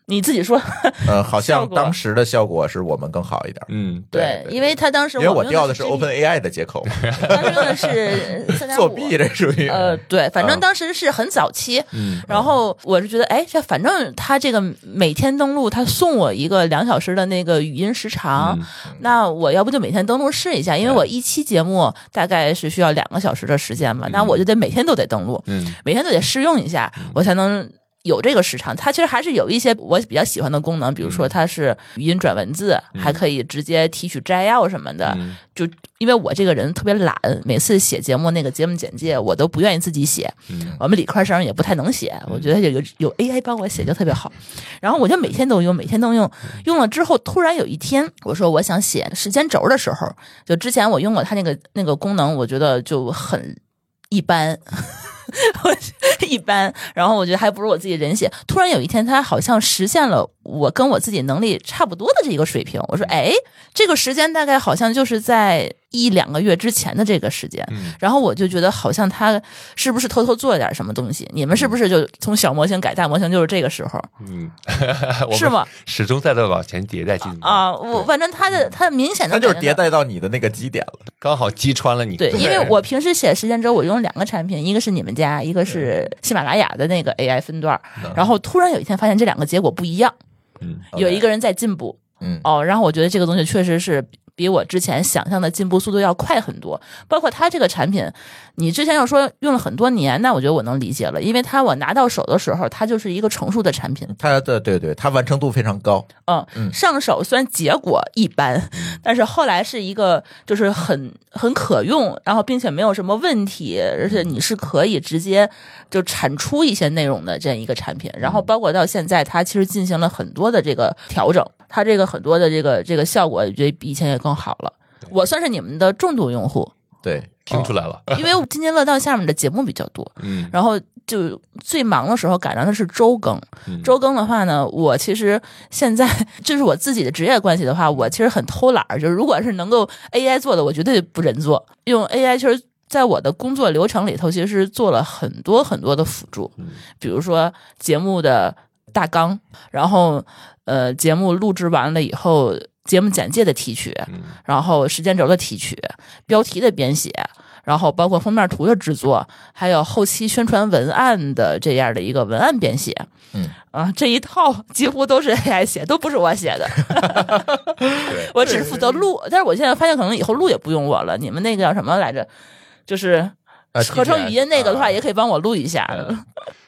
Speaker 2: 你自己说，
Speaker 1: 呃，好像当时的效果是我们更好一点。
Speaker 4: 嗯，
Speaker 1: 对
Speaker 2: 因为他当时
Speaker 1: 因为我调的是 Open AI 的接口，
Speaker 2: 当时用的是三点五
Speaker 1: 作弊这属于。
Speaker 2: 呃，对，反正
Speaker 1: 嗯。
Speaker 2: 当时是很早期，
Speaker 4: 嗯
Speaker 2: 然后我是觉得，哎，这反正他这个每天登录，他送我一个两小时的那个语音时长，
Speaker 4: 嗯
Speaker 2: 那我要不就每天登录试一下，因为我一期节目大概是需要两个小时的时间嘛，那我就得每天都得登录，
Speaker 4: 嗯。
Speaker 2: 每天都得试用一下，我才能。有这个时长，它其实还是有一些我比较喜欢的功能，比如说它是语音转文字，还可以直接提取摘要什么的。
Speaker 4: 嗯
Speaker 2: 就因为我这个人特别懒，每次写节目那个节目简介我都不愿意自己写，
Speaker 4: 嗯
Speaker 2: 我们理科生也不太能写，我觉得有有 AI 帮我写就特别好。然后我就每天都用，每天都用，用了之后，突然有一天我说我想写时间轴的时候，就之前我用过它那个那个功能，我觉得就很一般。我 一般，然后我觉得还不如我自己人写。突然有一天，他好像实现了我跟我自己能力差不多的这个水平。我说，哎，这个时间大概好像就是在一两个月之前的这个时间。
Speaker 4: 嗯
Speaker 2: 然后我就觉得好像他是不是偷偷做了点什么东西？你们是不是就从小模型改大模型就是这个时候
Speaker 4: 嗯，
Speaker 2: 是吗？
Speaker 4: 始终在在往前迭代进步
Speaker 2: 啊？我反正他的他明显的
Speaker 1: 他就是迭代到你的那个基点了。
Speaker 4: 刚好击穿了你。
Speaker 2: 对，因为我平时写时间轴，我用两个产品，一个是你们家，一个是喜马拉雅的那个 AI 分段儿。然后突然有一天发现这两个结果不一样，
Speaker 4: 嗯
Speaker 2: 有一个人在进步
Speaker 1: 嗯，
Speaker 2: 哦，然后我觉得这个东西确实是比我之前想象的进步速度要快很多。包括它这个产品，你之前要说用了很多年，那我觉得我能理解了，因为它我拿到手的时候，它就是一个成熟的产品。
Speaker 1: 它的对对，它完成度非常高。
Speaker 2: 嗯，
Speaker 1: 嗯
Speaker 2: 上手虽然结果一般，但是后来是一个就是很很可用，然后并且没有什么问题，而且你是可以直接就产出一些内容的这样一个产品。然后包括到现在，它其实进行了很多的这个调整，它这个很多的这个这个效果，我觉得比以前也更好了。我算是你们的重度用户，
Speaker 1: 对，
Speaker 4: 听出来了。
Speaker 2: 因为津津乐道下面的节目比较多，
Speaker 4: 嗯。
Speaker 2: 然后就最忙的时候赶上的是周更，
Speaker 4: 嗯。
Speaker 2: 周更的话呢，我其实现在就是我自己的职业关系的话，我其实很偷懒儿，就是如果是能够 AI 做的，我绝对不人做。用 AI 其实在我的工作流程里头，其实做了很多很多的辅助，比如说节目的大纲，然后呃节目录制完了以后，节目简介的提取，然后时间轴的提取，标题的编写。然后包括封面图的制作，还有后期宣传文案的这样的一个文案编写，
Speaker 1: 嗯
Speaker 2: 啊，这一套 几乎都是 AI 写，都不是我写的，
Speaker 4: 对
Speaker 2: 我只是负责录。但是我现在发现，可能以后录也不用我了。你们那个叫什么来着？就是
Speaker 1: 呃
Speaker 2: 合成语音那个的话，
Speaker 1: 啊
Speaker 2: 也可以帮我录一下。
Speaker 4: 嗯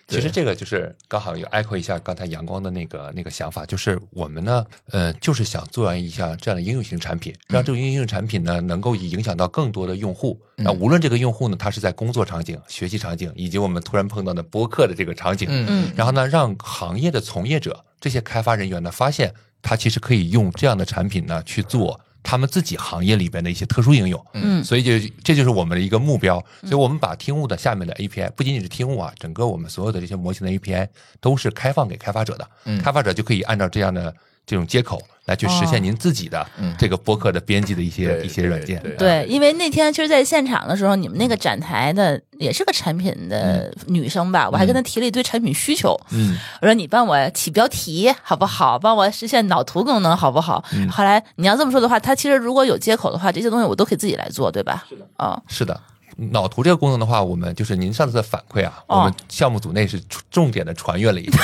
Speaker 4: 其实这个就是刚好有 echo 一下刚才阳光的那个那个想法，就是我们呢，呃，就是想做完一项这样的应用型产品，让这个应用产品呢能够影响到更多的用户。那无论这个用户呢，他是在工作场景、学习场景，以及我们突然碰到的播客的这个场景，
Speaker 1: 嗯。
Speaker 2: 嗯。
Speaker 4: 然后呢，让行业的从业者、这些开发人员呢，发现他其实可以用这样的产品呢去做他们自己行业里边的一些特殊应用。
Speaker 2: 嗯
Speaker 4: 所以就这就是我们的一个目标。所以我们把听悟的下面的 API 不仅仅是听悟啊，整个我们所有的这些模型的 API 都是开放给开发者的。
Speaker 1: 嗯
Speaker 4: 开发者就可以按照这样的这种接口来去实现您自己的
Speaker 1: 嗯
Speaker 4: 这个播客的编辑的一些
Speaker 1: 对
Speaker 4: 一些软件。
Speaker 1: 对对
Speaker 2: 对，因为那天其实，在现场的时候，你们那个展台的也是个产品的女生吧，我还跟她提了一堆产品需求。
Speaker 4: 嗯，
Speaker 2: 我说你帮我起标题好不好？帮我实现脑图功能好不好？
Speaker 4: 嗯
Speaker 2: 后来你要这么说的话，她其实如果有接口的话，这些东西我都可以自己来做，对吧？是的。啊、
Speaker 4: 是的。脑图这个功能的话，我们就是您上次的反馈啊，
Speaker 2: 哦
Speaker 4: 我们项目组内是重点的传阅了一下。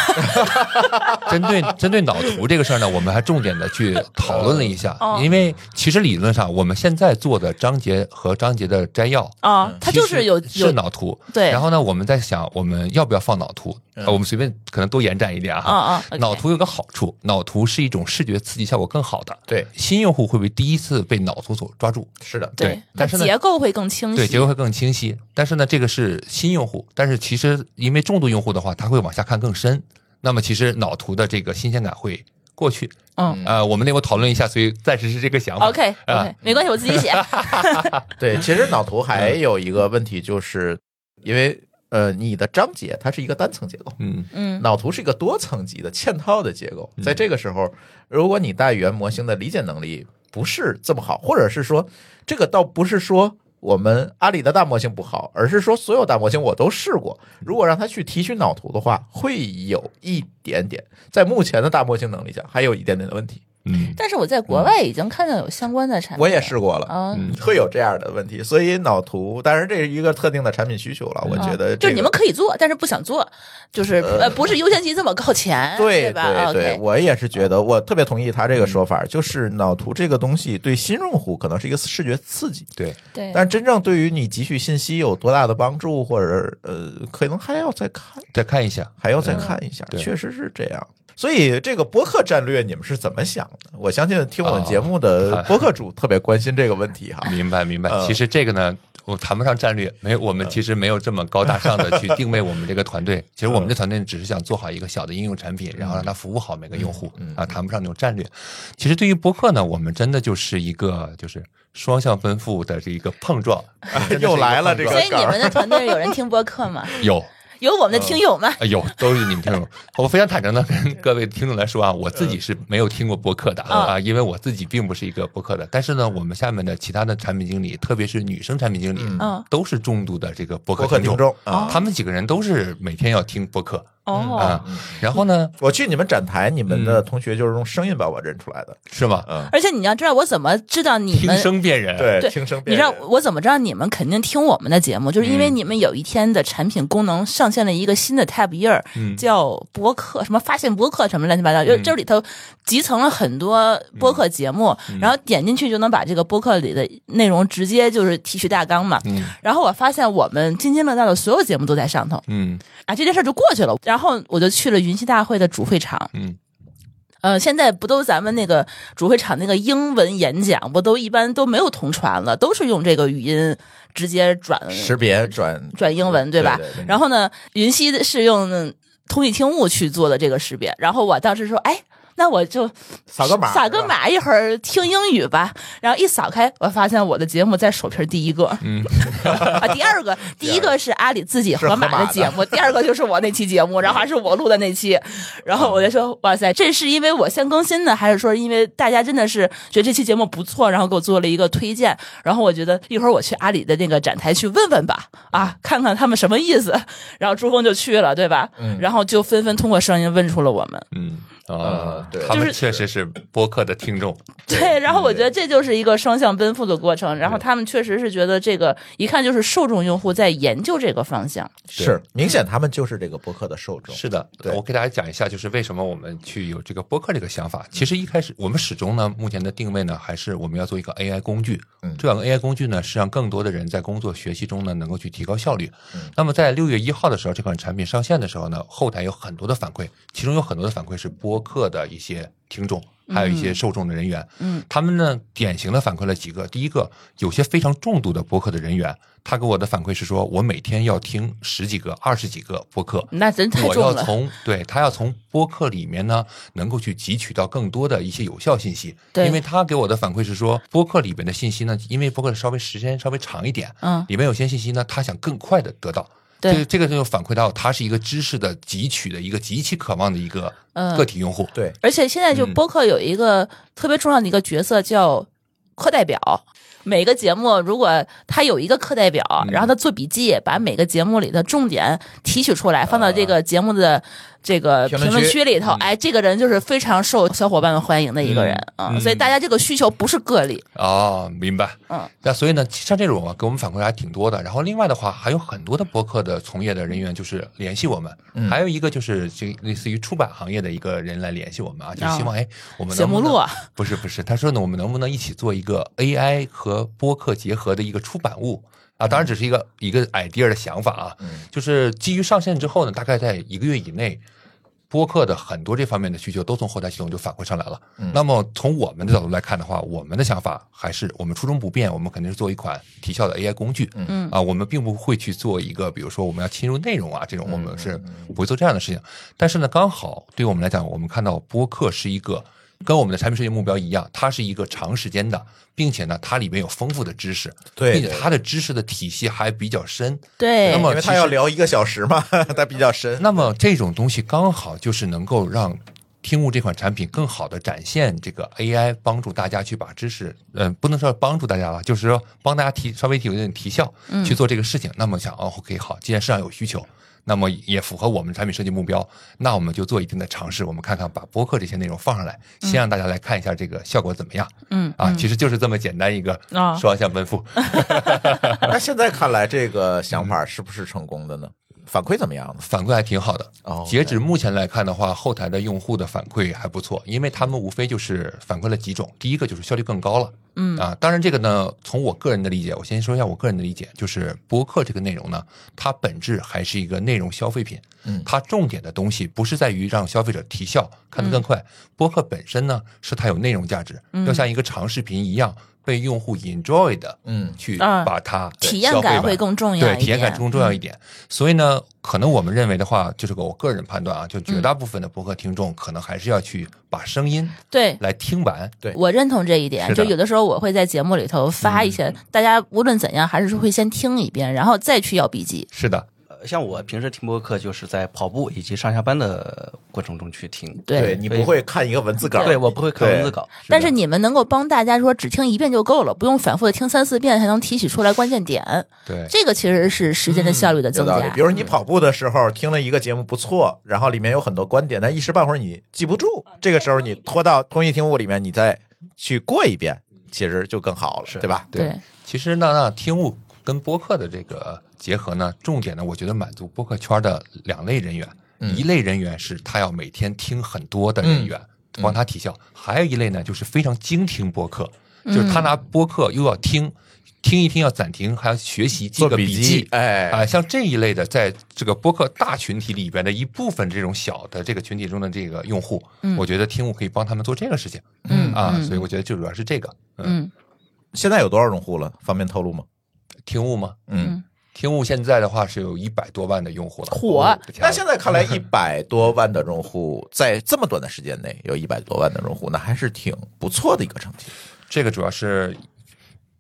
Speaker 4: 针对针对脑图这个事儿呢，我们还重点的去讨论了一下
Speaker 2: 哦，
Speaker 4: 因为其实理论上我们现在做的章节和章节的摘要，
Speaker 2: 啊，它就是有
Speaker 4: 是脑图。
Speaker 2: 对
Speaker 4: 然后呢，我们在想我们要不要放脑图？呃我们随便可能多延展一点
Speaker 2: 啊
Speaker 4: 哈。
Speaker 2: 啊，OK
Speaker 4: 脑图有个好处，脑图是一种视觉刺激效果更好的。
Speaker 1: 对，
Speaker 4: 新用户会不会第一次被脑图所抓住？
Speaker 1: 是的，
Speaker 2: 对
Speaker 4: 但是呢
Speaker 2: 结构会更清晰。
Speaker 4: 对，结构会更清晰。但是呢，这个是新用户，但是其实因为重度用户的话，他会往下看更深。那么其实脑图的这个新鲜感会过去。
Speaker 2: 嗯
Speaker 4: 呃，我们内部讨论一下，所以暂时是这个想法。
Speaker 2: ，OK
Speaker 4: 啊
Speaker 2: OK，没关系，我自己写。
Speaker 1: 对，其实脑图还有一个问题，就是因为呃，你的章节它是一个单层结构，
Speaker 4: 嗯
Speaker 2: 嗯
Speaker 1: 脑图是一个多层级的嵌套的结构。在这个时候，如果你大语言模型的理解能力不是这么好，或者是说这个倒不是说我们阿里的大模型不好，而是说所有大模型我都试过，如果让他去提取脑图的话，会有一点点在目前的大模型能力下，还有一点点的问题。
Speaker 4: 嗯，
Speaker 2: 但是我在国外已经看到有相关的产品，
Speaker 1: 我也试过了，
Speaker 2: 嗯，
Speaker 1: 会有这样的问题，所以脑图，当然这是一个特定的产品需求了，我觉得、这个
Speaker 2: 嗯就是你们可以做，但是不想做，就是呃，不是优先级这么靠前，
Speaker 1: 对
Speaker 2: 吧？
Speaker 1: 对对我也是觉得，我特别同意他这个说法，就是脑图这个东西对新用户可能是一个视觉刺激，
Speaker 4: 对，
Speaker 2: 对，
Speaker 1: 但真正对于你汲取信息有多大的帮助，或者呃，可能还要再看，
Speaker 4: 再看一下，
Speaker 1: 还要再看一下，
Speaker 4: 对。
Speaker 1: 确实是这样。所以这个播客战略你们是怎么想的？我相信听我们节目的
Speaker 4: 哦
Speaker 1: 播客主特别关心这个问题哈。
Speaker 4: 明白明白
Speaker 1: 嗯。
Speaker 4: 其实这个呢，我谈不上战略，没有，我们其实没有这么高大上的去定位我们这个团队。其实我们这团队只是想做好一个小的应用产品，然后让它服务好每个用户啊，谈不上那种战略。其实对于播客呢，我们真的就是一个就是双向奔赴的这一个碰撞，
Speaker 1: 又来了这个
Speaker 2: 所以你们的团队有人听播客吗？
Speaker 4: 有。
Speaker 2: 有我们的听友吗？
Speaker 4: 啊，有，都是你们听友。我非常坦诚的跟各位听众来说啊，我自己是没有听过播客的啊，因为我自己并不是一个播客的。但是呢，我们下面的其他的产品经理，特别是女生产品经理，
Speaker 2: 嗯
Speaker 4: 都是重度的这个播客
Speaker 1: 听众啊，
Speaker 4: 他们几个人都是每天要听播客
Speaker 2: 哦，
Speaker 4: 啊。然后呢，
Speaker 1: 我去你们展台，你们的同学就是用声音把我认出来的。
Speaker 4: 是吗？
Speaker 1: 嗯，
Speaker 2: 而且你要知道，我怎么知道你
Speaker 4: 听？声辨人，
Speaker 1: 对，
Speaker 2: 对
Speaker 1: 听声辨人
Speaker 2: 你知道。我怎么知道你们肯定听我们的节目？就是因为
Speaker 4: 嗯
Speaker 2: 你们有一天的产品功能上线了一个新的 tab 页儿，
Speaker 4: 嗯
Speaker 2: 叫播客，什么发现播客什么乱七八糟，就这里头集成了很多播客节目，
Speaker 4: 嗯
Speaker 2: 然后点进去就能把这个播客里的内容直接就是提取大纲嘛。
Speaker 4: 嗯
Speaker 2: 然后我发现我们津津乐道的所有节目都在上头
Speaker 4: 嗯
Speaker 2: 啊，这件事儿就过去了。然后我就去了云栖大会的主会场，
Speaker 4: 嗯
Speaker 2: 呃，现在不都咱们那个主会场那个英文演讲，不都一般都没有同传了，都是用这个语音直接转
Speaker 1: 识别转
Speaker 2: 转英文，对吧？
Speaker 1: 对对对
Speaker 2: 然后呢，云溪是用通义听悟去做的这个识别，然后我当时说，哎。那我就
Speaker 1: 扫个码
Speaker 2: 扫个码，一会儿听英语吧。然后一扫开，我发现我的节目在首屏第一个，
Speaker 4: 嗯，
Speaker 2: 啊，第二个，第一个是阿里自己河马
Speaker 1: 的
Speaker 2: 的节目，第二个就是我那期节目，然后还是我录的那期，然后我就说，哇塞，这是因为我先更新的，还是说因为大家真的是觉得这期节目不错，然后给我做了一个推荐，然后我觉得一会儿我去阿里的那个展台去问问吧，啊，看看他们什么意思，然后朱峰就去了，对吧？
Speaker 1: 嗯。
Speaker 2: 然后就纷纷通过声音问出了我们。
Speaker 4: 嗯。
Speaker 1: 呃
Speaker 4: 啊，
Speaker 1: 对
Speaker 4: 他们确实是播客的听众，
Speaker 2: 对，然后我觉得这就是一个双向奔赴的过程，然后他们确实是觉得这个一看就是受众用户在研究这个方向。
Speaker 1: 是明显他们就是这个播客的受众。
Speaker 4: 是的，
Speaker 1: 对
Speaker 4: 我给大家讲一下，就是为什么我们去有这个播客这个想法。其实一开始我们始终呢，目前的定位呢，还是我们要做一个 AI 工具。
Speaker 1: 嗯
Speaker 4: 这两个 AI 工具呢，是让更多的人在工作学习中呢，能够去提高效率。
Speaker 1: 嗯
Speaker 4: 那么在六月一号的时候，这款产品上线的时候呢，后台有很多的反馈，其中有很多的反馈是播客的一些听众。还有一些受众的人员，
Speaker 2: 嗯，
Speaker 4: 他们呢典型的反馈了几个。第一个，有些非常重度的播客的人员，他给我的反馈是说，我每天要听十几个、二十几个播客，
Speaker 2: 那真太
Speaker 4: 我
Speaker 2: 重了。
Speaker 4: 要从对他要从播客里面呢，能够去汲取到更多的一些有效信息。
Speaker 2: 对
Speaker 4: 因为他给我的反馈是说，播客里边的信息呢，因为播客稍微时间稍微长一点，
Speaker 2: 嗯，
Speaker 4: 里面有些信息呢，他想更快的得到。
Speaker 2: 对。
Speaker 4: 这这个就反馈到他是一个知识的汲取的一个极其渴望的一个
Speaker 2: 嗯。
Speaker 4: 个体用户。
Speaker 1: 对，
Speaker 2: 而且现在就
Speaker 4: 嗯。
Speaker 2: 播客有一个特别重要的一个角色叫课代表。每个节目如果他有一个课代表，
Speaker 4: 嗯。
Speaker 2: 然后他做笔记，把每个节目里的重点提取出来，放到这个节目的这个评
Speaker 1: 评论区
Speaker 2: 里头。哎，这个人就是非常受小伙伴们欢迎的一个人啊、
Speaker 4: 嗯
Speaker 2: 所以大家这个需求不是个例。
Speaker 4: 哦，明白。
Speaker 2: 嗯，
Speaker 4: 那所以呢，像这种啊，给我们反馈还挺多的。然后另外的话，还有很多的播客的从业的人员就是联系我们，
Speaker 1: 嗯
Speaker 4: 还有一个就是这类似于出版行业的一个人来联系我们啊，就是希望哎，我们
Speaker 2: 节目录啊
Speaker 4: 不是不是，他说呢，我们能不能一起做一个 AI 和播客结合的一个出版物？啊，当然只是一个一个 idea 的想法啊，
Speaker 1: 嗯
Speaker 4: 就是基于上线之后呢，大概在一个月以内，播客的很多这方面的需求都从后台系统就反馈上来了。
Speaker 1: 嗯
Speaker 4: 那么从我们的角度来看的话，我们的想法还是我们初衷不变，我们肯定是做一款提效的 AI 工具。
Speaker 2: 嗯
Speaker 4: 啊，我们并不会去做一个，比如说我们要侵入内容啊这种，我
Speaker 1: 嗯
Speaker 4: 们是不会做这样的事情。但是呢，刚好对我们来讲，我们看到播客是一个。跟我们的产品设计目标一样，它是一个长时间的，并且呢，它里面有丰富的知识，
Speaker 1: 对对
Speaker 4: 并且它的知识的体系还比较深。
Speaker 2: 对，
Speaker 4: 那么
Speaker 1: 因为他要聊一个小时嘛，它比较深。
Speaker 4: 那么这种东西刚好就是能够让听悟这款产品更好的展现这个 AI，帮助大家去把知识，嗯、不能说帮助大家吧，就是说帮大家提稍微提有点提效，去做这个事情。那么想哦，OK，好，既然市场有需求。那么也符合我们产品设计目标，那我们就做一定的尝试，我们看看把播客这些内容放上来，先让大家来看一下这个效果怎么样。
Speaker 2: 嗯
Speaker 4: 啊，其实就是这么简单一个
Speaker 2: 啊
Speaker 4: 双向奔赴。
Speaker 1: 那现在看来，这个想法是不是成功的呢？反馈怎么样？
Speaker 4: 反馈还挺好的。
Speaker 1: 哦
Speaker 4: 截止目前来看的话，后台的用户的反馈还不错，因为他们无非就是反馈了几种，第一个就是效率更高了。
Speaker 2: 嗯
Speaker 4: 啊，当然这个呢，从我个人的理解，我先说一下我个人的理解，就是播客这个内容呢，它本质还是一个内容消费品。
Speaker 1: 嗯
Speaker 4: 它重点的东西不是在于让消费者提效看得更快，播客本身呢是它有内容价值，
Speaker 2: 嗯
Speaker 4: 要像一个长视频一样被用户 enjoy 的，
Speaker 1: 嗯
Speaker 4: 去
Speaker 2: 啊
Speaker 4: 把它
Speaker 2: 体验感会更重要
Speaker 4: 对，
Speaker 2: 一点嗯
Speaker 4: 体验感更重要一点。所以呢，可能我们认为的话，就是个我个人判断啊，就绝
Speaker 2: 嗯
Speaker 4: 大部分的播客听众可能还是要去把声音
Speaker 2: 对。
Speaker 4: 来听完。
Speaker 1: 对
Speaker 2: 我认同这一点，就有的时候我会在节目里头发一些，大家无论怎样还是会先听一遍，然后再去要笔记。
Speaker 4: 是的，
Speaker 3: 呃像我平时听播客，就是在跑步以及上下班的过程中去听。
Speaker 2: 对
Speaker 1: 你不会看一个文字稿，
Speaker 3: 对我不会看文字稿，
Speaker 2: 但是你们能够帮大家说只听一遍就够了，不用反复的听三四遍才能提取出来关键点，
Speaker 4: 对，
Speaker 2: 这个其实是时间的效率的增加。
Speaker 1: 比如你跑步的时候听了一个节目不错，然后里面有很多观点，但一时半会儿你记不住，这个时候你拖到通义听悟里面，你再去过一遍，其实就更好了，对吧？
Speaker 2: 对，
Speaker 4: 其实呢，那听悟跟播客的这个结合呢，重点呢，我觉得满足播客圈的两类人员，
Speaker 1: 嗯
Speaker 4: 一类人员是他要每天听很多的人员，
Speaker 1: 嗯
Speaker 4: 帮他提效；还有一类呢，就是非常精听播客，就是他拿播客又要听。听一听要暂停，还要学习记个
Speaker 1: 做笔记
Speaker 4: 记，
Speaker 1: 哎
Speaker 4: 啊、像这一类的，在这个播客大群体里边的一部分这种小的这个群体中的这个用户，我觉得听悟可以帮他们做这个事情，
Speaker 2: 嗯
Speaker 4: 啊，
Speaker 2: 嗯
Speaker 4: 所以我觉得就主要是这个，嗯，
Speaker 2: 嗯
Speaker 1: 现在有多少用户了？方便透露吗？
Speaker 4: 听悟吗？
Speaker 1: 嗯，
Speaker 4: 听悟现在的话是有一百多万的用户了，
Speaker 2: 火
Speaker 4: 哦
Speaker 1: 那现在看来，一百多万的用户，在这么短的时间内有一百多万的用户，那还是挺不错的一个成绩。
Speaker 4: 这个主要是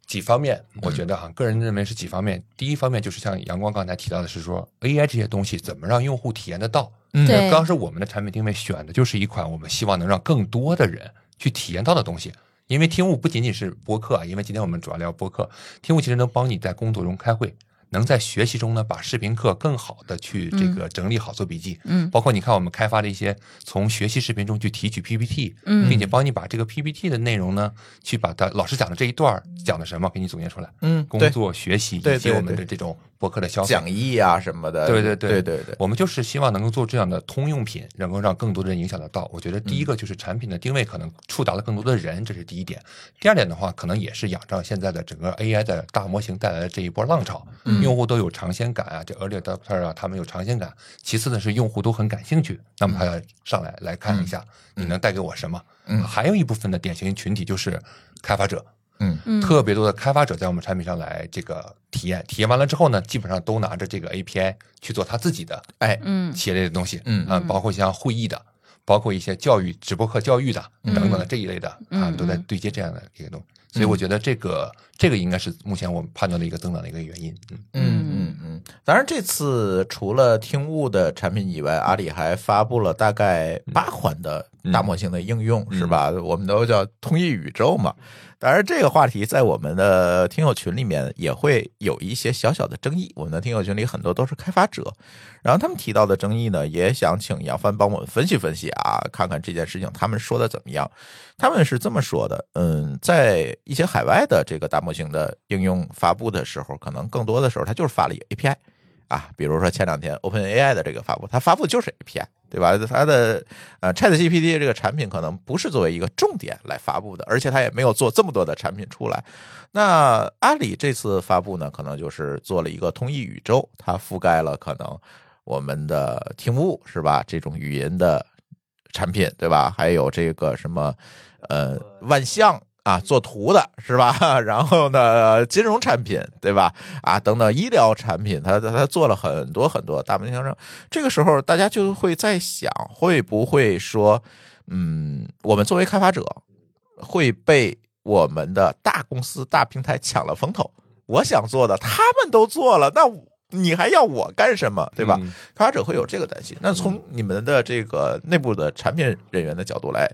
Speaker 4: 几方面，我觉得哈，个人认为是几方面。第一方面就是像阳光刚才提到的是说，AI 这些东西怎么让用户体验得到。
Speaker 1: 嗯
Speaker 2: 对
Speaker 4: 当时我们的产品定位选的就是一款我们希望能让更多的人去体验到的东西。因为听悟不仅仅是播客啊，因为今天我们主要聊播客，听悟其实能帮你在工作中开会，能在学习中呢把视频课更好的去这个整理好做笔记。
Speaker 2: 嗯
Speaker 4: 包括你看我们开发的一些从学习视频中去提取 PPT，
Speaker 2: 嗯
Speaker 4: 并且帮你把这个 PPT 的内容呢，去把它老师讲的这一段讲的什么给你总结出来。
Speaker 1: 嗯
Speaker 4: 工作、学习以及我们的这种播客的消费。
Speaker 1: 讲义啊什么的，
Speaker 4: 对对
Speaker 1: 对
Speaker 4: 对
Speaker 1: 对对，
Speaker 4: 我们就是希望能够做这样的通用品，能够让更多的人影响得到。我觉得第一个就是产品的定位可能触达了更多的人，这是第一点。第二点的话，可能也是仰仗现在的整个 AI 的大模型带来的这一波浪潮，用户都有尝鲜感啊，这 early adopter 啊，他们有尝鲜感。其次呢是用户都很感兴趣，那么他要上来来看一下你能带给我什么。
Speaker 1: 嗯
Speaker 4: 还有一部分的典型群体就是开发者，
Speaker 1: 嗯
Speaker 2: 嗯。
Speaker 4: 特别多的开发者在我们产品上来这个体验，体验完了之后呢，基本上都拿着这个 API 去做他自己的
Speaker 1: 哎，
Speaker 2: 嗯。
Speaker 4: 企业类的东西，
Speaker 1: 嗯。
Speaker 4: 啊，包括像会议的，包括一些教育直播课教育的等等的这一类的，
Speaker 2: 嗯
Speaker 4: 他们都在
Speaker 2: 嗯。
Speaker 4: 对接这样的一个东西。所以我觉得这个这个应该是目前我们判断的一个增长的一个原因。嗯，
Speaker 1: 嗯嗯嗯，当然这次除了听悟的产品以外，阿里还发布了大概八款的大模型的应用，是吧？我们都叫通义宇宙嘛。当然，这个话题在我们的听友群里面也会有一些小小的争议。我们的听友群里很多都是开发者，然后他们提到的争议呢，也想请杨帆帮我们分析分析啊，看看这件事情他们说的怎么样。他们是这么说的，嗯，在一些海外的这个大模型的应用发布的时候，可能更多的时候它就是发了一个 API 啊，比如说前两天 OpenAI 的这个发布，它发布就是 API，对吧？它的呃 ChatGPT 这个产品可能不是作为一个重点来发布的，而且它也没有做这么多的产品出来。那阿里这次发布呢，可能就是做了一个通义宇宙，它覆盖了可能我们的听悟是吧？这种语音的产品对吧？还有这个什么呃万象啊，做图的是吧？然后呢，金融产品对吧？啊，等等医疗产品，它它它做了很多很多大门相声。这个时候，大家就会在想，会不会说，嗯，我们作为开发者会被我们的大公司、大平台抢了风头？我想做的，他们都做了，那你还要我干什么？对吧？
Speaker 4: 嗯
Speaker 1: 开发者会有这个担心。那从你们的这个内部的产品人员的角度来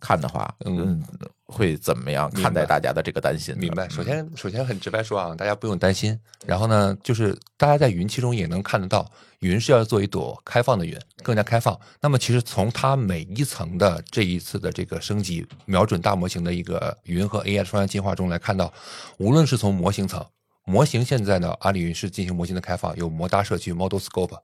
Speaker 1: 看的话，
Speaker 4: 嗯
Speaker 1: 嗯，会怎么样看待大家的这个担心？
Speaker 4: 明白。首先，首先很直白说啊，大家不用担心。然后呢，就是大家在云其中也能看得到，云是要做一朵开放的云，更加开放。那么，其实从它每一层的这一次的这个升级，瞄准大模型的一个云和 AI 双向进化中来看到，无论是从模型层，模型现在呢，阿里云是进行模型的开放，有摩搭社区 Model Scope。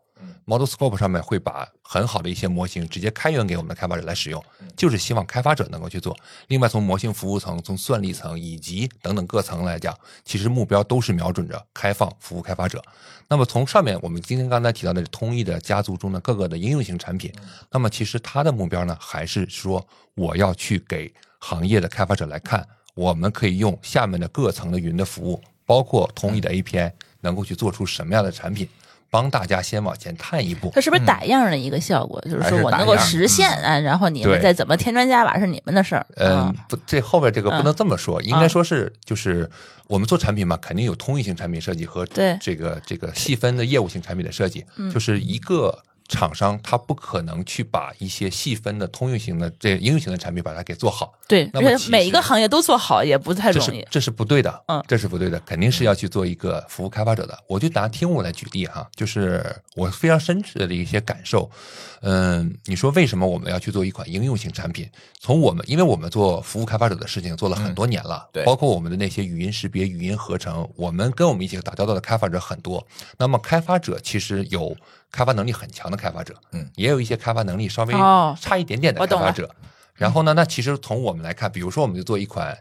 Speaker 4: Model Scope 上面会把很好的一些模型直接开源给我们的开发者来使用，就是希望开发者能够去做。另外，从模型服务层、从算力层以及等等各层来讲，其实目标都是瞄准着开放服务开发者。那么从上面我们今天刚才提到的通义的家族中的各个的应用型产品，那么其实它的目标呢，还是说我要去给行业的开发者来看，我们可以用下面的各层的云的服务，包括通义的 API，能够去做出什么样的产品，帮大家先往前探一步。
Speaker 2: 它是不是打样的一个效果？就是说我能够实现啊，然后你们再怎么添砖加瓦是你们的事儿。
Speaker 4: 嗯
Speaker 2: 啊，
Speaker 4: 不，这后边这个不能这么说，应该
Speaker 2: 啊
Speaker 4: 说是就是我们做产品嘛，肯定有通义性产品设计和
Speaker 2: 对
Speaker 4: 这个这个细分的业务性产品的设计，就是一个。厂商他不可能去把一些细分的通用型的这应用型的产品把它给做好，
Speaker 2: 对，
Speaker 4: 那么其
Speaker 2: 而且每一个行业都做好也不太
Speaker 4: 这
Speaker 2: 容易。
Speaker 4: 是这是不对的，
Speaker 2: 嗯
Speaker 4: 这是不对的，肯定是要去做一个服务开发者的。我就拿听务来举例哈，就是我非常深切的一些感受。嗯，你说为什么我们要去做一款应用型产品？从我们，因为我们做服务开发者的事情做了很多年了，
Speaker 1: 对
Speaker 4: 包括我们的那些语音识别、语音合成，我们跟我们一起打交道的开发者很多。那么开发者其实有开发能力很强的开发者，
Speaker 1: 嗯，
Speaker 4: 也有一些开发能力稍微
Speaker 2: 哦
Speaker 4: 差一点点的开发者。然后呢，那其实从我们来看，比如说我们就做一款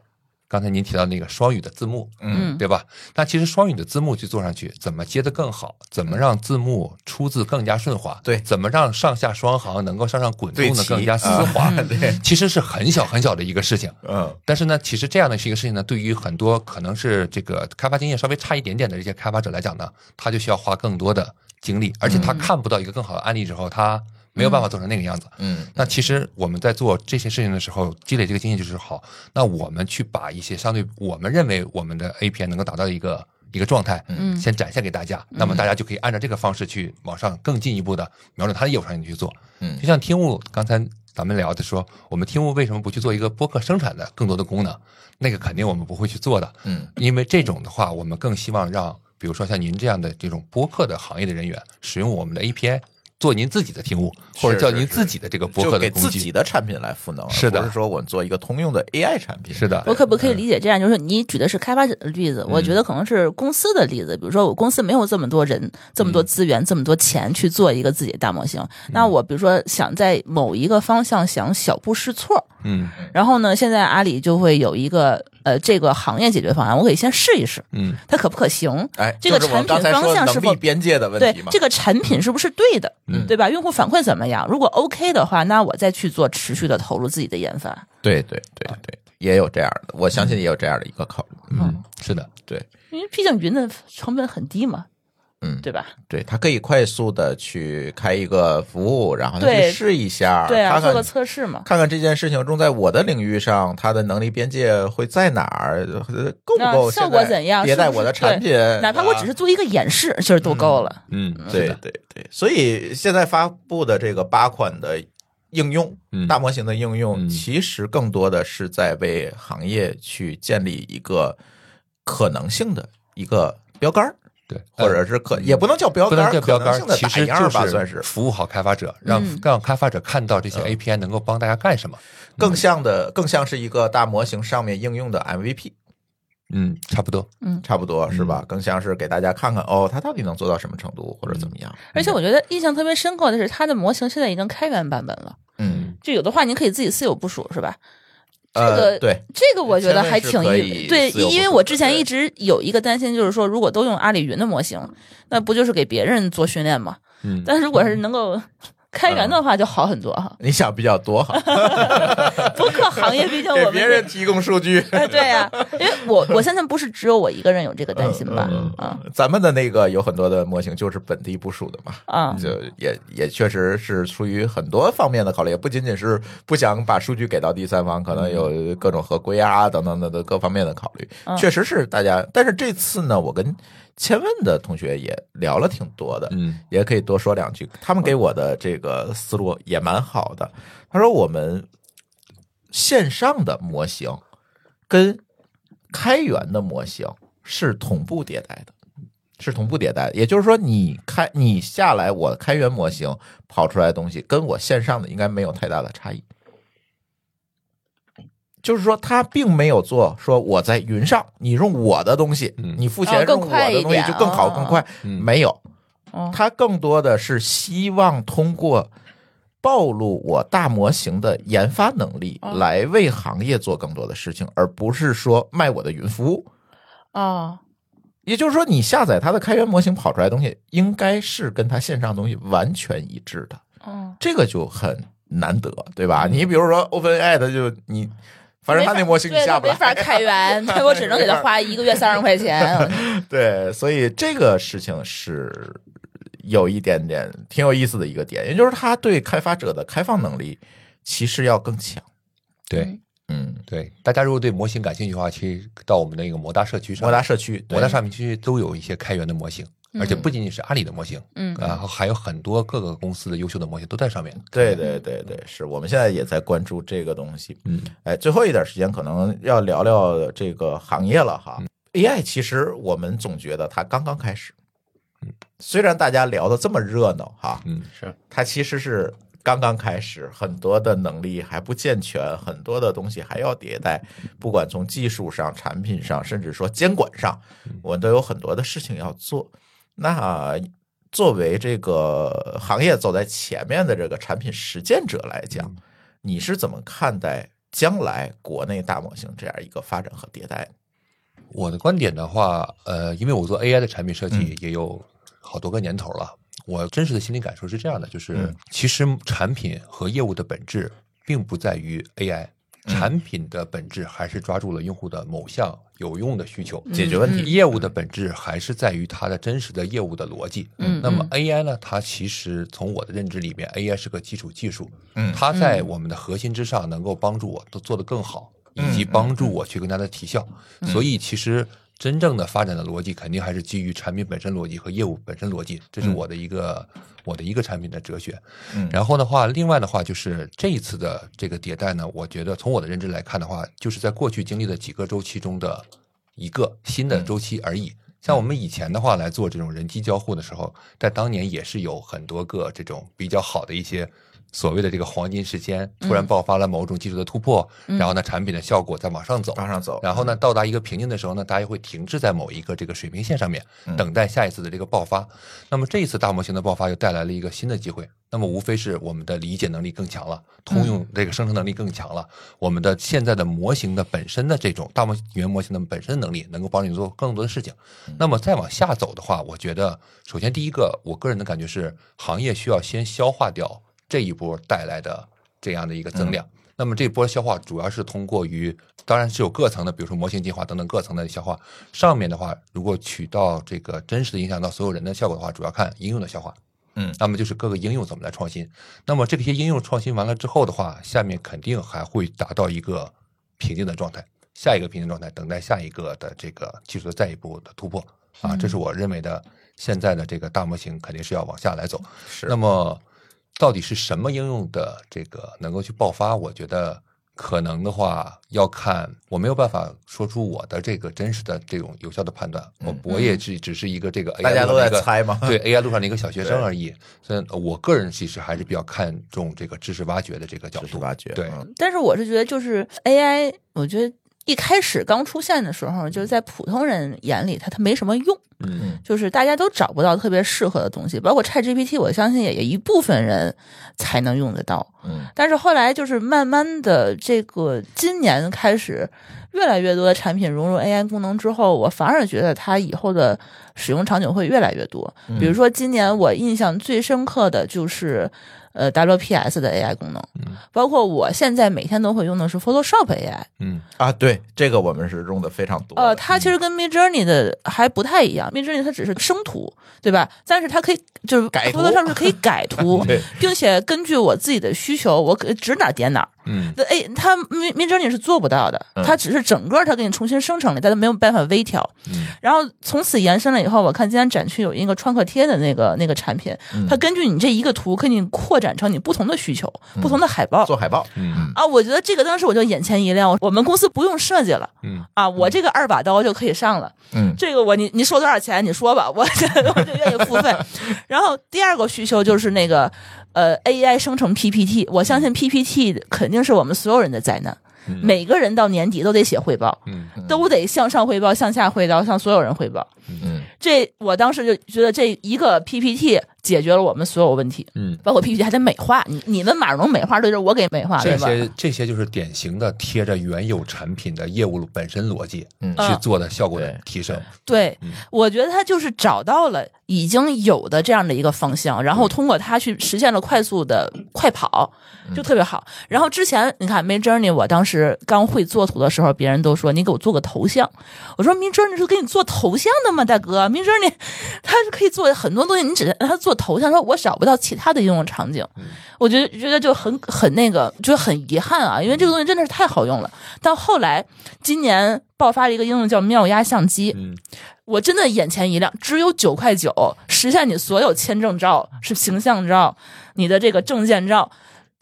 Speaker 4: 刚才您提到那个双语的字幕，
Speaker 2: 嗯
Speaker 4: 对吧？那其实双语的字幕去做上去，怎么接得更好？怎么让字幕出字更加顺滑？
Speaker 1: 对
Speaker 4: 怎么让上下双行能够上上滚动的更加丝
Speaker 1: 啊
Speaker 4: 滑？
Speaker 1: 对，
Speaker 4: 其实是很小很小的一个事情。
Speaker 1: 嗯
Speaker 4: 但是呢，其实这样的是一个事情呢，对于很多可能是这个开发经验稍微差一点点的这些开发者来讲呢，他就需要花更多的精力，而且他看不到一个更好的案例之后，他没有办法做成那个样子。
Speaker 1: 嗯
Speaker 4: 那其实我们在做这些事情的时候，积累这个经验就是好。那我们去把一些相对我们认为我们的 API 能够达到一个一个状态，
Speaker 2: 嗯
Speaker 4: 先展现给大家，那么大家就可以按照这个方式去往上更进一步的瞄准他的业务场景去做。
Speaker 1: 嗯
Speaker 4: 就像听物刚才咱们聊的说，我们听物为什么不去做一个播客生产的更多的功能？那个肯定我们不会去做的，
Speaker 1: 嗯
Speaker 4: 因为这种的话，我们更希望让，比如说像您这样的这种播客的行业的人员，使用我们的 API 做您自己的听物，或者叫您自己的这个播客的工具
Speaker 1: 给自己。的产品来赋能，
Speaker 4: 是的
Speaker 1: 而不是说我们做一个通用的 AI 产品。
Speaker 4: 是的
Speaker 2: 我可不可以理解这样？就是你举的是开发者的例子，我觉得可能是公司的例子。比如说，我公司没有这么多人、这么多资源、这么多钱去做一个自己的大模型，那我比如说想在某一个方向想小步试错，
Speaker 4: 嗯
Speaker 2: 然后呢，现在阿里就会有一个呃这个行业解决方案，我可以先试一试，
Speaker 4: 嗯
Speaker 2: 它可不可行？
Speaker 1: 哎，
Speaker 2: 这个产品方向是否
Speaker 1: 边界的问题对？
Speaker 2: 这个产品是不是对的，
Speaker 4: 嗯
Speaker 2: 对吧？用户反馈怎么样？如果 OK 的话，那我再去做持续的投入自己的研发。
Speaker 1: 对对对对，也有这样的，我相信也有这样的一个考虑。
Speaker 4: 嗯，是的，
Speaker 1: 对
Speaker 2: 因为毕竟云的成本很低嘛，
Speaker 1: 嗯
Speaker 2: 对吧？
Speaker 1: 对，他可以快速的去开一个服务，然后去试一下，
Speaker 2: 做个测试嘛。
Speaker 1: 看看这件事情中，在我的领域上，它的能力边界会在哪儿，呃够不够
Speaker 2: 效果怎样
Speaker 1: 迭代我的产品，
Speaker 2: 哪怕我只是做一个演示，其实都够了。
Speaker 4: 嗯，是
Speaker 1: 对，对对，所以现在发布的这个八款的应用，
Speaker 4: 嗯
Speaker 1: 大模型的应用，
Speaker 4: 嗯
Speaker 1: 其实更多的是在为行业去建立一个可能性的一个标杆儿，
Speaker 4: 对，
Speaker 1: 或者是可也不能叫标
Speaker 4: 不
Speaker 1: 杆儿，
Speaker 4: 能叫标杆
Speaker 1: 可能性，的
Speaker 4: 其实就
Speaker 1: 算是
Speaker 4: 服务好开发者，让
Speaker 2: 嗯
Speaker 4: 让开发者看到这些 API 能够帮大家干什么。
Speaker 1: 更像的，更像是一个大模型上面应用的 MVP。
Speaker 4: 嗯，差不多。
Speaker 1: 嗯差不多是
Speaker 4: 嗯
Speaker 1: 吧？更像是给大家看看哦，它到底能做到什么程度，或者怎么样。
Speaker 2: 而且我觉得印象特别深刻的是，它的模型现在已经开源版本了。
Speaker 1: 嗯，
Speaker 2: 就有的话，您可以自己私有部署，是吧？这
Speaker 1: 呃，
Speaker 2: 个
Speaker 1: 对，
Speaker 2: 这个我觉得还挺对，因为我之前一直有一个担心，就是说，如果都用阿里云的模型，那不就是给别人做训练吗？
Speaker 4: 嗯，
Speaker 2: 但是如果是能够开源的话，就好很多哈。
Speaker 1: 你想比较多哈，
Speaker 2: 播客行业毕竟我们
Speaker 1: 给别人提供数据。
Speaker 2: 哎，对呀、因为我我相信不是只有我一个人有这个担心吧？
Speaker 1: 嗯。
Speaker 2: 啊。
Speaker 1: 咱们的那个有很多的模型就是本地部署的嘛，
Speaker 2: 啊，
Speaker 1: 就也也确实是出于很多方面的考虑，也不仅仅是不想把数据给到第三方，可能
Speaker 2: 嗯。
Speaker 1: 有各种合规啊等等等等各方面的考虑。
Speaker 2: 嗯。
Speaker 1: 确实是大家，但是这次呢，我跟千问的同学也聊了挺多的，
Speaker 4: 嗯
Speaker 1: 也可以多说两句。他们给我的这个思路也蛮好的。他说我们线上的模型跟开源的模型是同步迭代的，是同步迭代的。也就是说，你开你下来我开源模型跑出来的东西，跟我线上的应该没有太大的差异。就是说，他并没有做说我在云上，你用我的东西，
Speaker 4: 嗯。
Speaker 1: 你付钱用我的东西
Speaker 2: 快一点。
Speaker 1: 就更好
Speaker 2: 哦
Speaker 1: 更快，
Speaker 4: 嗯。
Speaker 1: 没有。
Speaker 2: 哦
Speaker 1: 它更多的是希望通过暴露我大模型的研发能力，
Speaker 2: 哦
Speaker 1: 来为行业做更多的事情，而不是说卖我的云服务。
Speaker 2: 哦，
Speaker 1: 也就是说，你下载它的开源模型跑出来的东西，应该是跟它线上的东西完全一致的，
Speaker 2: 嗯，
Speaker 1: 这个就很难得，对吧？你比如说 OpenAI，它就你，反正他那模型你下不来，
Speaker 2: 没法开源，我只能给他花一个月三十块钱。
Speaker 1: 对，所以这个事情是有一点点挺有意思的一个点，也就是他对开发者的开放能力其实要更强。
Speaker 4: 对。
Speaker 1: 嗯，
Speaker 4: 对，大家如果对模型感兴趣的话，其实到我们的那个摩大社区上，
Speaker 1: 摩达社区，
Speaker 4: 摩大上面其实都有一些开源的模型，而且不仅仅是阿里的模型，
Speaker 2: 嗯
Speaker 4: 然后还有很多各个公司的优秀的模型都在上面。
Speaker 1: 对对对对，是我们现在也在关注这个东西。
Speaker 4: 嗯，
Speaker 1: 哎，最后一点时间，可能要聊聊这个行业了哈。AI 其实我们总觉得它刚刚开始，虽然大家聊的这么热闹哈，
Speaker 4: 嗯，
Speaker 3: 是
Speaker 1: 它其实是刚刚开始，很多的能力还不健全，很多的东西还要迭代。不管从技术上、产品上，甚至说监管上，我们都有很多的事情要做。那作为这个行业走在前面的这个产品实践者来讲，你是怎么看待将来国内大模型这样一个发展和迭代？
Speaker 4: 我的观点的话，呃，因为我做 AI 的产品设
Speaker 1: 嗯
Speaker 4: 计也有好多个年头了，我真实的心理感受是这样的，就是、
Speaker 1: 嗯
Speaker 4: 其实产品和业务的本质并不在于 AI。产
Speaker 1: 嗯
Speaker 4: 品的本质还是抓住了用户的某项有用的需求，
Speaker 1: 解决问题
Speaker 4: 业务的本质还是在于它的真实的业务的逻辑。
Speaker 2: 嗯
Speaker 4: 那么 AI 呢？它其实从我的认知里面，AI 是个基础技术，
Speaker 1: 嗯
Speaker 4: 它在我们的核心之上，能够帮助我都做得更好，
Speaker 1: 嗯
Speaker 4: 以及帮助我去更加的提效。所以其实真正的发展的逻辑，肯定还是基于产品本身逻辑和业务本身逻辑，这是我的一个、我的一个产品的哲学。
Speaker 1: 嗯
Speaker 4: 然后的话，另外的话就是这一次的这个迭代呢，我觉得从我的认知来看的话，就是在过去经历的几个周期中的一个新的周期而已。像我们以前的话来做这种人机交互的时候，在当年也是有很多个这种比较好的一些所谓的这个黄金时间，突然爆发了某种技术的突破，然后呢，产品的效果再往上走，
Speaker 1: 往上走，
Speaker 4: 然后呢，到达一个瓶颈的时候呢，大家会停滞在某一个这个水平线上面，等待下一次的这个爆发。那么这一次大模型的爆发又带来了一个新的机会。那么无非是我们的理解能力更强了，通用这个生成能力更强了，我们的现在的模型的本身的这种大模语言模型的本身能力，能够帮你做更多的事情。那么再往下走的话，我觉得首先第一个，我个人的感觉是，行业需要先消化掉这一波带来的这样的一个增量。那么这波消化主要是通过于，当然是有各层的，比如说模型进化等等各层的消化。上面的话，如果取到这个真实的影响到所有人的效果的话，主要看应用的消化。
Speaker 1: 嗯
Speaker 4: 那么就是各个应用怎么来创新。那么这些应用创新完了之后的话，下面肯定还会达到一个平静的状态，下一个平静状态，等待下一个的这个技术的再一步的突破啊，这是我认为的现在的这个大模型肯定是要往下来走。
Speaker 1: 是
Speaker 4: 那么到底是什么应用的这个能够去爆发？我觉得可能的话要看，我没有办法说出我的这个真实的这种有效的判断。我我也只只是一个这个 AI
Speaker 1: 大家都
Speaker 4: 路上的一个
Speaker 1: 在猜嘛
Speaker 4: 对 AI 路上的一个小学生而已。所以我个人其实还是比较看重这个知识挖掘的这个角度。
Speaker 1: 知识挖掘，
Speaker 4: 对
Speaker 1: 嗯
Speaker 2: 但是我是觉得，就是 AI，我觉得一开始刚出现的时候，就是在普通人眼里，它它没什么用，
Speaker 4: 嗯
Speaker 2: 就是大家都找不到特别适合的东西，包括 ChatGPT，我相信也有一部分人才能用得到。
Speaker 1: 嗯
Speaker 2: 但是后来就是慢慢的，这个今年开始，越来越多的产品融入 AI 功能之后，我反而觉得它以后的使用场景会越来越多。比如说今年我印象最深刻的就是，呃 WPS 的 AI 功能，包括我现在每天都会用的是 Photoshop AI。
Speaker 4: 嗯
Speaker 1: 啊，对，这个我们是用的非常多。
Speaker 2: 呃，它其实跟 Mid Journey 的还不太一样，Mid Journey 它只是生图，对吧？但是它可以就是
Speaker 1: 改图
Speaker 2: Photoshop 是可以改图，并且根据我自己的需求，我可指哪儿点哪儿。
Speaker 4: 嗯
Speaker 2: 那哎，它 Mid Mid Journey 是做不到的，
Speaker 1: 嗯
Speaker 2: 它只是整个它给你重新生成了，但它没有办法微调。
Speaker 4: 嗯
Speaker 2: 然后从此延伸了以后，我看今天展区有一个创可贴的那个那个产品，
Speaker 1: 嗯
Speaker 2: 它根据你这一个图，给你扩展成你不同的需求、不同的海报。
Speaker 1: 做海报，
Speaker 4: 嗯
Speaker 2: 啊，我觉得这个当时我就眼前一亮，我们公司不用设计了
Speaker 4: 嗯
Speaker 2: 啊，我这个二把刀就可以上了。
Speaker 1: 嗯
Speaker 2: 这个我你你收多少钱？你说吧，我 我就愿意付费。然后第二个需求就是那个呃 AI 生成 PPT，我相信 PPT 肯定是我们所有人的灾难，每个人到年底都得写汇报，
Speaker 4: 嗯
Speaker 2: 都得向上汇报、向下汇报、向所有人汇报。
Speaker 1: 嗯
Speaker 2: 这我当时就觉得这一个 PPT 解决了我们所有问题，
Speaker 4: 嗯，
Speaker 2: 包括 PPT 还得美化，你你们马蓉美化，对，就是我给美化？
Speaker 4: 这些这些就是典型的贴着原有产品的业务本身逻辑
Speaker 1: 嗯。
Speaker 4: 去做的效果的提升。
Speaker 2: 对。
Speaker 4: 嗯，
Speaker 2: 我觉得他就是找到了已经有的这样的一个方向，然后通过它去实现了快速的快跑，就特别好。然后之前你看 Mid Journey，我当时刚会做图的时候，别人都说你给我做个头像，我说 Mid Journey 是给你做头像的吗，大哥？Mid Journey 它是可以做很多东西，你只让它做头像，说我找不到其他的应用场景，我觉得觉得就很很那个，就很遗憾啊，因为这个东西真的是太好用了。到后来今年爆发了一个应用叫妙压相机，我真的眼前一亮，只有九块九，实现你所有签证照、是形象照、你的这个证件照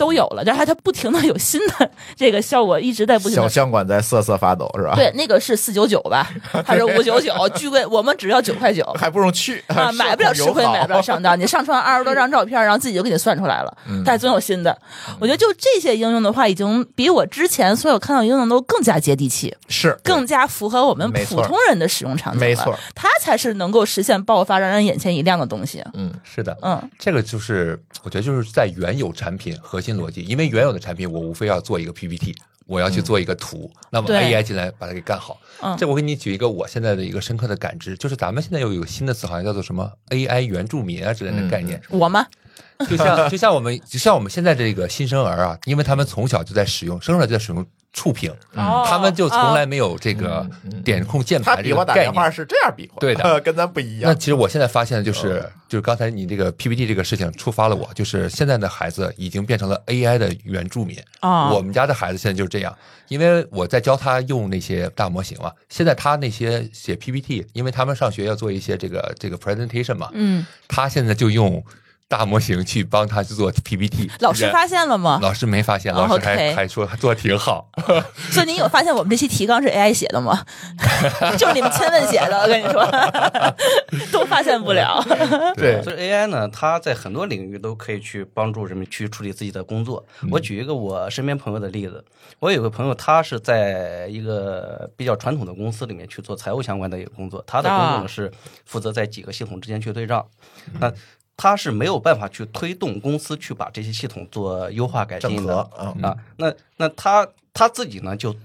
Speaker 2: 都有了，但是它不停的有新的这个效果，一直在不停
Speaker 1: 小
Speaker 2: 的。
Speaker 1: 相馆在瑟瑟发抖是吧？，
Speaker 2: 对，那个是四九九吧，还是五九九？巨贵，我们只要九块九
Speaker 1: 还不用去
Speaker 2: 啊，买不了吃亏，买不了上当。你上传二十多张照片，然后自己就给你算出来了，
Speaker 1: 嗯
Speaker 2: 但总有新的。我觉得就这些应用的话，已经比我之前所有看到应用都更加接地气，
Speaker 1: 是
Speaker 2: 更加符合我们普通人的使用场景了。
Speaker 1: 没错，
Speaker 2: 它才是能够实现爆发、让人眼前一亮的东西。
Speaker 1: 嗯
Speaker 4: 是的，
Speaker 2: 嗯，
Speaker 4: 这个就是我觉得就是在原有产品核心逻辑，因为原有的产品我无非要做一个 PPT，我要去做一个图，那么 AI 进来把它给干好。
Speaker 2: 嗯
Speaker 4: 这我给你举一个我现在的一个深刻的感知，就是咱们现在又有一个新的词，好像叫做什么 AI 原住民啊之类的概念，
Speaker 2: 我吗？
Speaker 4: 就像就像我们就像我们现在这个新生儿啊，因为他们从小就在使用，生出来就在使用触屏，
Speaker 2: 哦
Speaker 4: 他们就从来没有这个点控键盘这
Speaker 1: 他比划
Speaker 4: 个概念
Speaker 1: 打电话。是这样比划，
Speaker 4: 对的
Speaker 1: 跟咱不一样那。
Speaker 4: 其实我现在发现的就是，就是刚才你这个 PPT 这个事情触发了我，就是现在的孩子已经变成了 AI 的原住民。
Speaker 2: 啊
Speaker 4: 我们家的孩子现在就是这样，因为我在教他用那些大模型嘛。现在他那些写 PPT，因为他们上学要做一些这个这个 presentation 嘛，
Speaker 2: 嗯，
Speaker 4: 他现在就用大模型去帮他去做 PPT。
Speaker 2: 老师发现了吗？
Speaker 4: 老师没发现，
Speaker 2: 哦
Speaker 4: 老师还、还说他做的挺好。
Speaker 2: 所以你有发现我们这期提纲是 AI 写的吗？就是你们千问写的，我跟你说，都发现不了。
Speaker 1: 对
Speaker 3: 所以 AI 呢，它在很多领域都可以去帮助人们去处理自己的工作。我举一个我身边朋友的例子，我有个朋友，他是在一个比较传统的公司里面去做财务相关的一个工作，他的工作
Speaker 2: 啊
Speaker 3: 呢是负责在几个系统之间去对账。那他是没有办法去推动公司去把这些系统做优化改进的
Speaker 1: 整合嗯
Speaker 3: 啊。那那他他自己呢就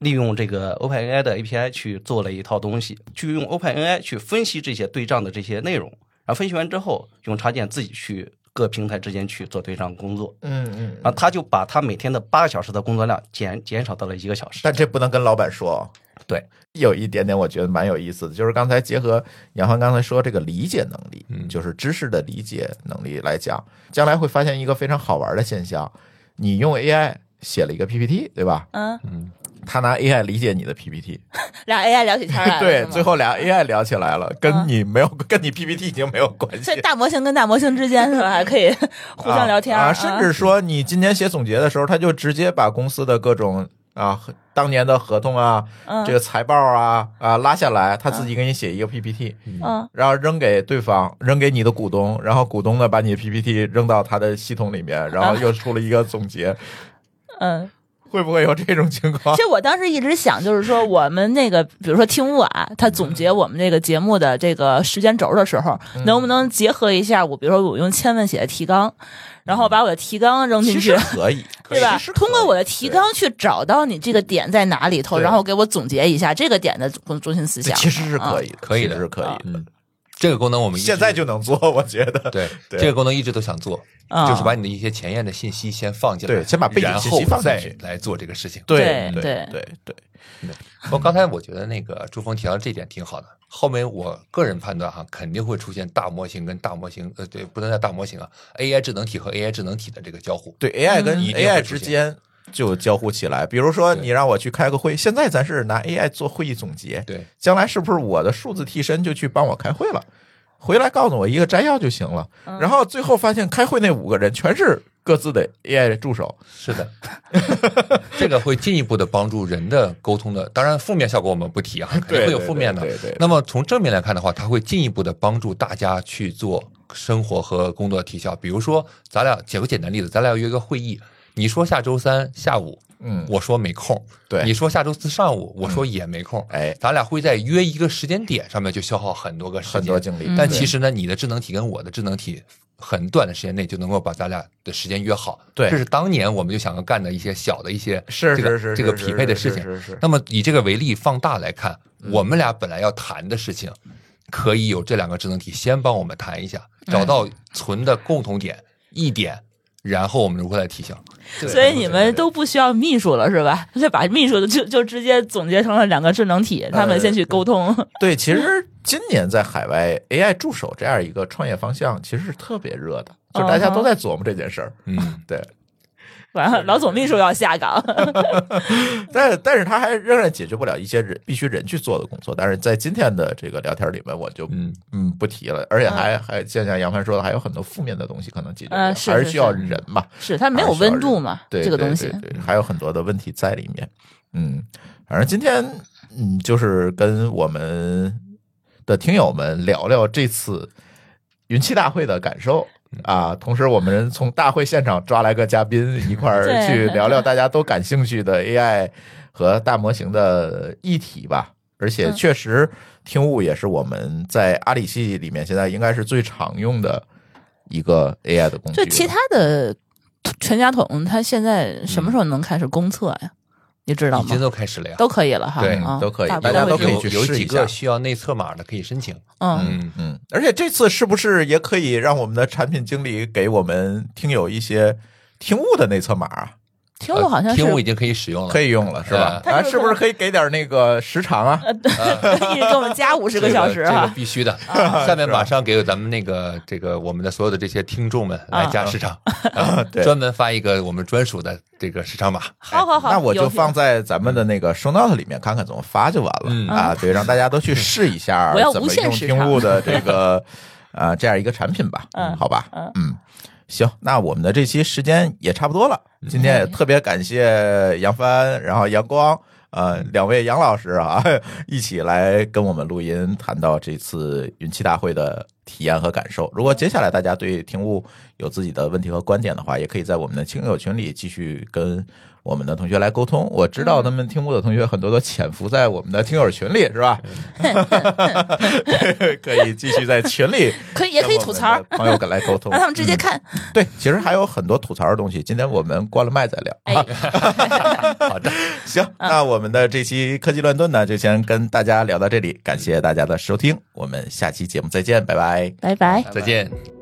Speaker 3: 利用这个 OpenAI 的 API 去做了一套东西，去用 OpenAI 去分析这些对账的这些内容，然后分析完之后，用插件自己去各平台之间去做对账工作，
Speaker 1: 嗯嗯，
Speaker 3: 然后他就把他每天的八个小时的工作量减减少到了一个小时。
Speaker 1: 但这不能跟老板说。
Speaker 3: 对，
Speaker 1: 有一点点我觉得蛮有意思的，就是刚才结合杨帆刚才说这个理解能力，
Speaker 4: 嗯
Speaker 1: 就是知识的理解能力来讲，将来会发现一个非常好玩的现象：你用 AI 写了一个 PPT，对吧？
Speaker 2: 嗯，
Speaker 1: 他拿 AI 理解你的 PPT，
Speaker 2: 俩 AI 聊起天来了，
Speaker 1: 对最后俩 AI 聊起来了，跟你没有，跟你 PPT 已经没有关系
Speaker 2: 所以。大模型跟大模型之间是吧，还可以 互相聊天
Speaker 1: 啊啊，甚至说你今年写总结的时候，他就直接把公司的各种啊当年的合同啊、
Speaker 2: 嗯。
Speaker 1: 这个财报啊啊拉下来，他自己给你写一个 PPT，
Speaker 2: 嗯。
Speaker 1: 然后扔给对方，扔给你的股东，然后股东呢把你的 PPT 扔到他的系统里面，然后又出了一个总结，
Speaker 2: 嗯。
Speaker 1: 会不会有这种情况？
Speaker 2: 其？实我当时一直想，就是说我们那个，比如说听晚，他总结我们这个节目的这个时间轴的时候，
Speaker 1: 嗯。
Speaker 2: 能不能结合一下我，比如说我用千问写的提纲，然后把我的提纲扔进
Speaker 1: 其
Speaker 2: 去？
Speaker 1: 实，可以，
Speaker 2: 对吧？通过我的提纲去找到你这个点在哪里头，然后给我总结一下这个点的中中心思想。
Speaker 1: 其实是可
Speaker 2: 以。
Speaker 4: 可以的。
Speaker 1: 是可以的。
Speaker 4: 嗯，这个功能我们
Speaker 1: 现在就能做，我觉得。
Speaker 4: 对
Speaker 1: 对。
Speaker 4: 这个功能一直都想做，
Speaker 2: 啊
Speaker 4: 就是把你的一些前沿的信息先放进来，
Speaker 1: 对先把背景信息放进去。
Speaker 4: 来做这个事情。
Speaker 1: 对。
Speaker 2: 对
Speaker 1: 对。对。对，
Speaker 4: 不过刚才我觉得那个朱峰提到这点挺好的。后面我个人判断哈，肯定会出现大模型跟大模型，呃，对，不能叫大模型啊，AI 智能体和 AI 智能体的这个交互。
Speaker 1: 对 AI 跟 AI 之间就交互起来。比如说，你让我去开个会，现在咱是拿 AI 做会议总结，
Speaker 4: 对，
Speaker 1: 将来是不是我的数字替身就去帮我开会了？回来告诉我一个摘要就行了。然后最后发现开会那五个人全是各自的 AI 助手。
Speaker 4: 是的，这个会进一步的帮助人的沟通的。当然，负面效果我们不提啊，肯定会有负面的。
Speaker 1: 对对对对
Speaker 4: 那么从正面来看的话，它会进一步的帮助大家去做生活和工作的提效。比如说，咱俩举个简单例子，咱俩要约个会议，你说下周三下午，
Speaker 1: 嗯，
Speaker 4: 我说没空，
Speaker 1: 对
Speaker 4: 你说下周四上午，我说也没空，
Speaker 1: 哎
Speaker 4: 咱俩会在约一个时间点上面就消耗很多个时间
Speaker 1: 很多精力。
Speaker 4: 但其实呢，你的智能体跟我的智能体，很短的时间内就能够把咱俩的时间约好。
Speaker 1: 对
Speaker 4: 这是当年我们就想要干的一些小的一些这个
Speaker 1: 是是是
Speaker 4: 这个匹配的事情。
Speaker 1: 是是是
Speaker 4: 那么以这个为例放大来看，
Speaker 1: 嗯
Speaker 4: 我们俩本来要谈的事情，可以有这两个智能体先帮我们谈一下，
Speaker 1: 嗯
Speaker 4: 找到存的共同点一点，然后我们如何来提醒。
Speaker 2: 所以你们都不需要秘书了是吧？就把秘书的就就直接总结成了两个智能体，他们先去沟通。
Speaker 1: 对，其实今年在海外 AI 助手这样一个创业方向，其实是特别热的，就大家都在琢磨这件事儿。
Speaker 4: 嗯，
Speaker 1: 对，
Speaker 2: 完了，老总秘书要下岗。
Speaker 1: 但但是他还仍然解决不了一些人必须人去做的工作。但是在今天的这个聊天里面，我就
Speaker 4: 嗯
Speaker 1: 嗯不提了，而且还还就像杨帆说的，还有很多负面的东西可能解决不了，
Speaker 2: 呃是是
Speaker 1: 还需要人嘛。
Speaker 2: 是它没有温度嘛？
Speaker 1: 对，
Speaker 2: 这个东西
Speaker 1: 对，对对还有很多的问题在里面。嗯，反正今天嗯，就是跟我们的听友们聊聊这次云栖大会的感受。啊，同时我们从大会现场抓来个嘉宾，一块儿 去聊聊大家都感兴趣的 AI 和大模型的议题吧。而且
Speaker 2: 嗯
Speaker 1: 确实，听悟也是我们在阿里系里面现在应该是最常用的一个 AI 的工具。
Speaker 2: 就其他的全家桶，它现在什么时候能开始公测呀？你知道吗
Speaker 4: 已经？都开始了呀。
Speaker 2: 都可以了哈，
Speaker 4: 对
Speaker 2: 啊
Speaker 1: 都可以
Speaker 2: 大
Speaker 1: 大家都可以去试一下
Speaker 4: 有有几个需要内测码的可以申请。
Speaker 2: 嗯，
Speaker 4: 嗯，
Speaker 1: 嗯，而且这次是不是也可以让我们的产品经理给我们听友一些听悟的内测码啊？
Speaker 2: 听我好像是
Speaker 4: 听悟已经可以使用了，
Speaker 1: 可以用了是吧？
Speaker 2: 嗯
Speaker 1: 啊，是不是可以给点那个时长啊？
Speaker 2: 一直 给我们加五十个小时
Speaker 4: 这个这个
Speaker 2: 哈。
Speaker 4: 必须的。下面马上给咱们那个这个我们的所有的这些听众们来加时长，专门发一个我们专属的这个时长码。
Speaker 2: 好好好，
Speaker 1: 那我就放在咱们的那个 show note 里面，看看怎么发就完了、
Speaker 4: 嗯
Speaker 1: 啊。对，让大家都去试一下怎么用听物的这个啊这样一个产品吧。
Speaker 2: 嗯
Speaker 1: 好吧，
Speaker 2: 嗯
Speaker 1: 嗯，行，那我们的这期时间也差不多了。今天也特别感谢杨帆，然后阳光。呃，两位杨老师啊，一起来跟我们录音，谈到这次云栖大会的体验和感受。如果接下来大家对听悟有自己的问题和观点的话，也可以在我们的亲友群里继续跟我们的同学来沟通。我知道他们听过的同学很多都潜伏在我们的听友群里，是吧？可以继续在群里
Speaker 2: 可以也可以吐槽，
Speaker 1: 朋友来沟通，
Speaker 2: 让他们直接看。
Speaker 1: 对，其实还有很多吐槽的东西，今天我们关了麦再聊。
Speaker 2: 哎，
Speaker 4: 好的，
Speaker 1: 行，那我们的这期科技乱炖呢，就先跟大家聊到这里，感谢大家的收听，我们下期节目再见，拜拜。
Speaker 2: 拜拜。
Speaker 4: 再见。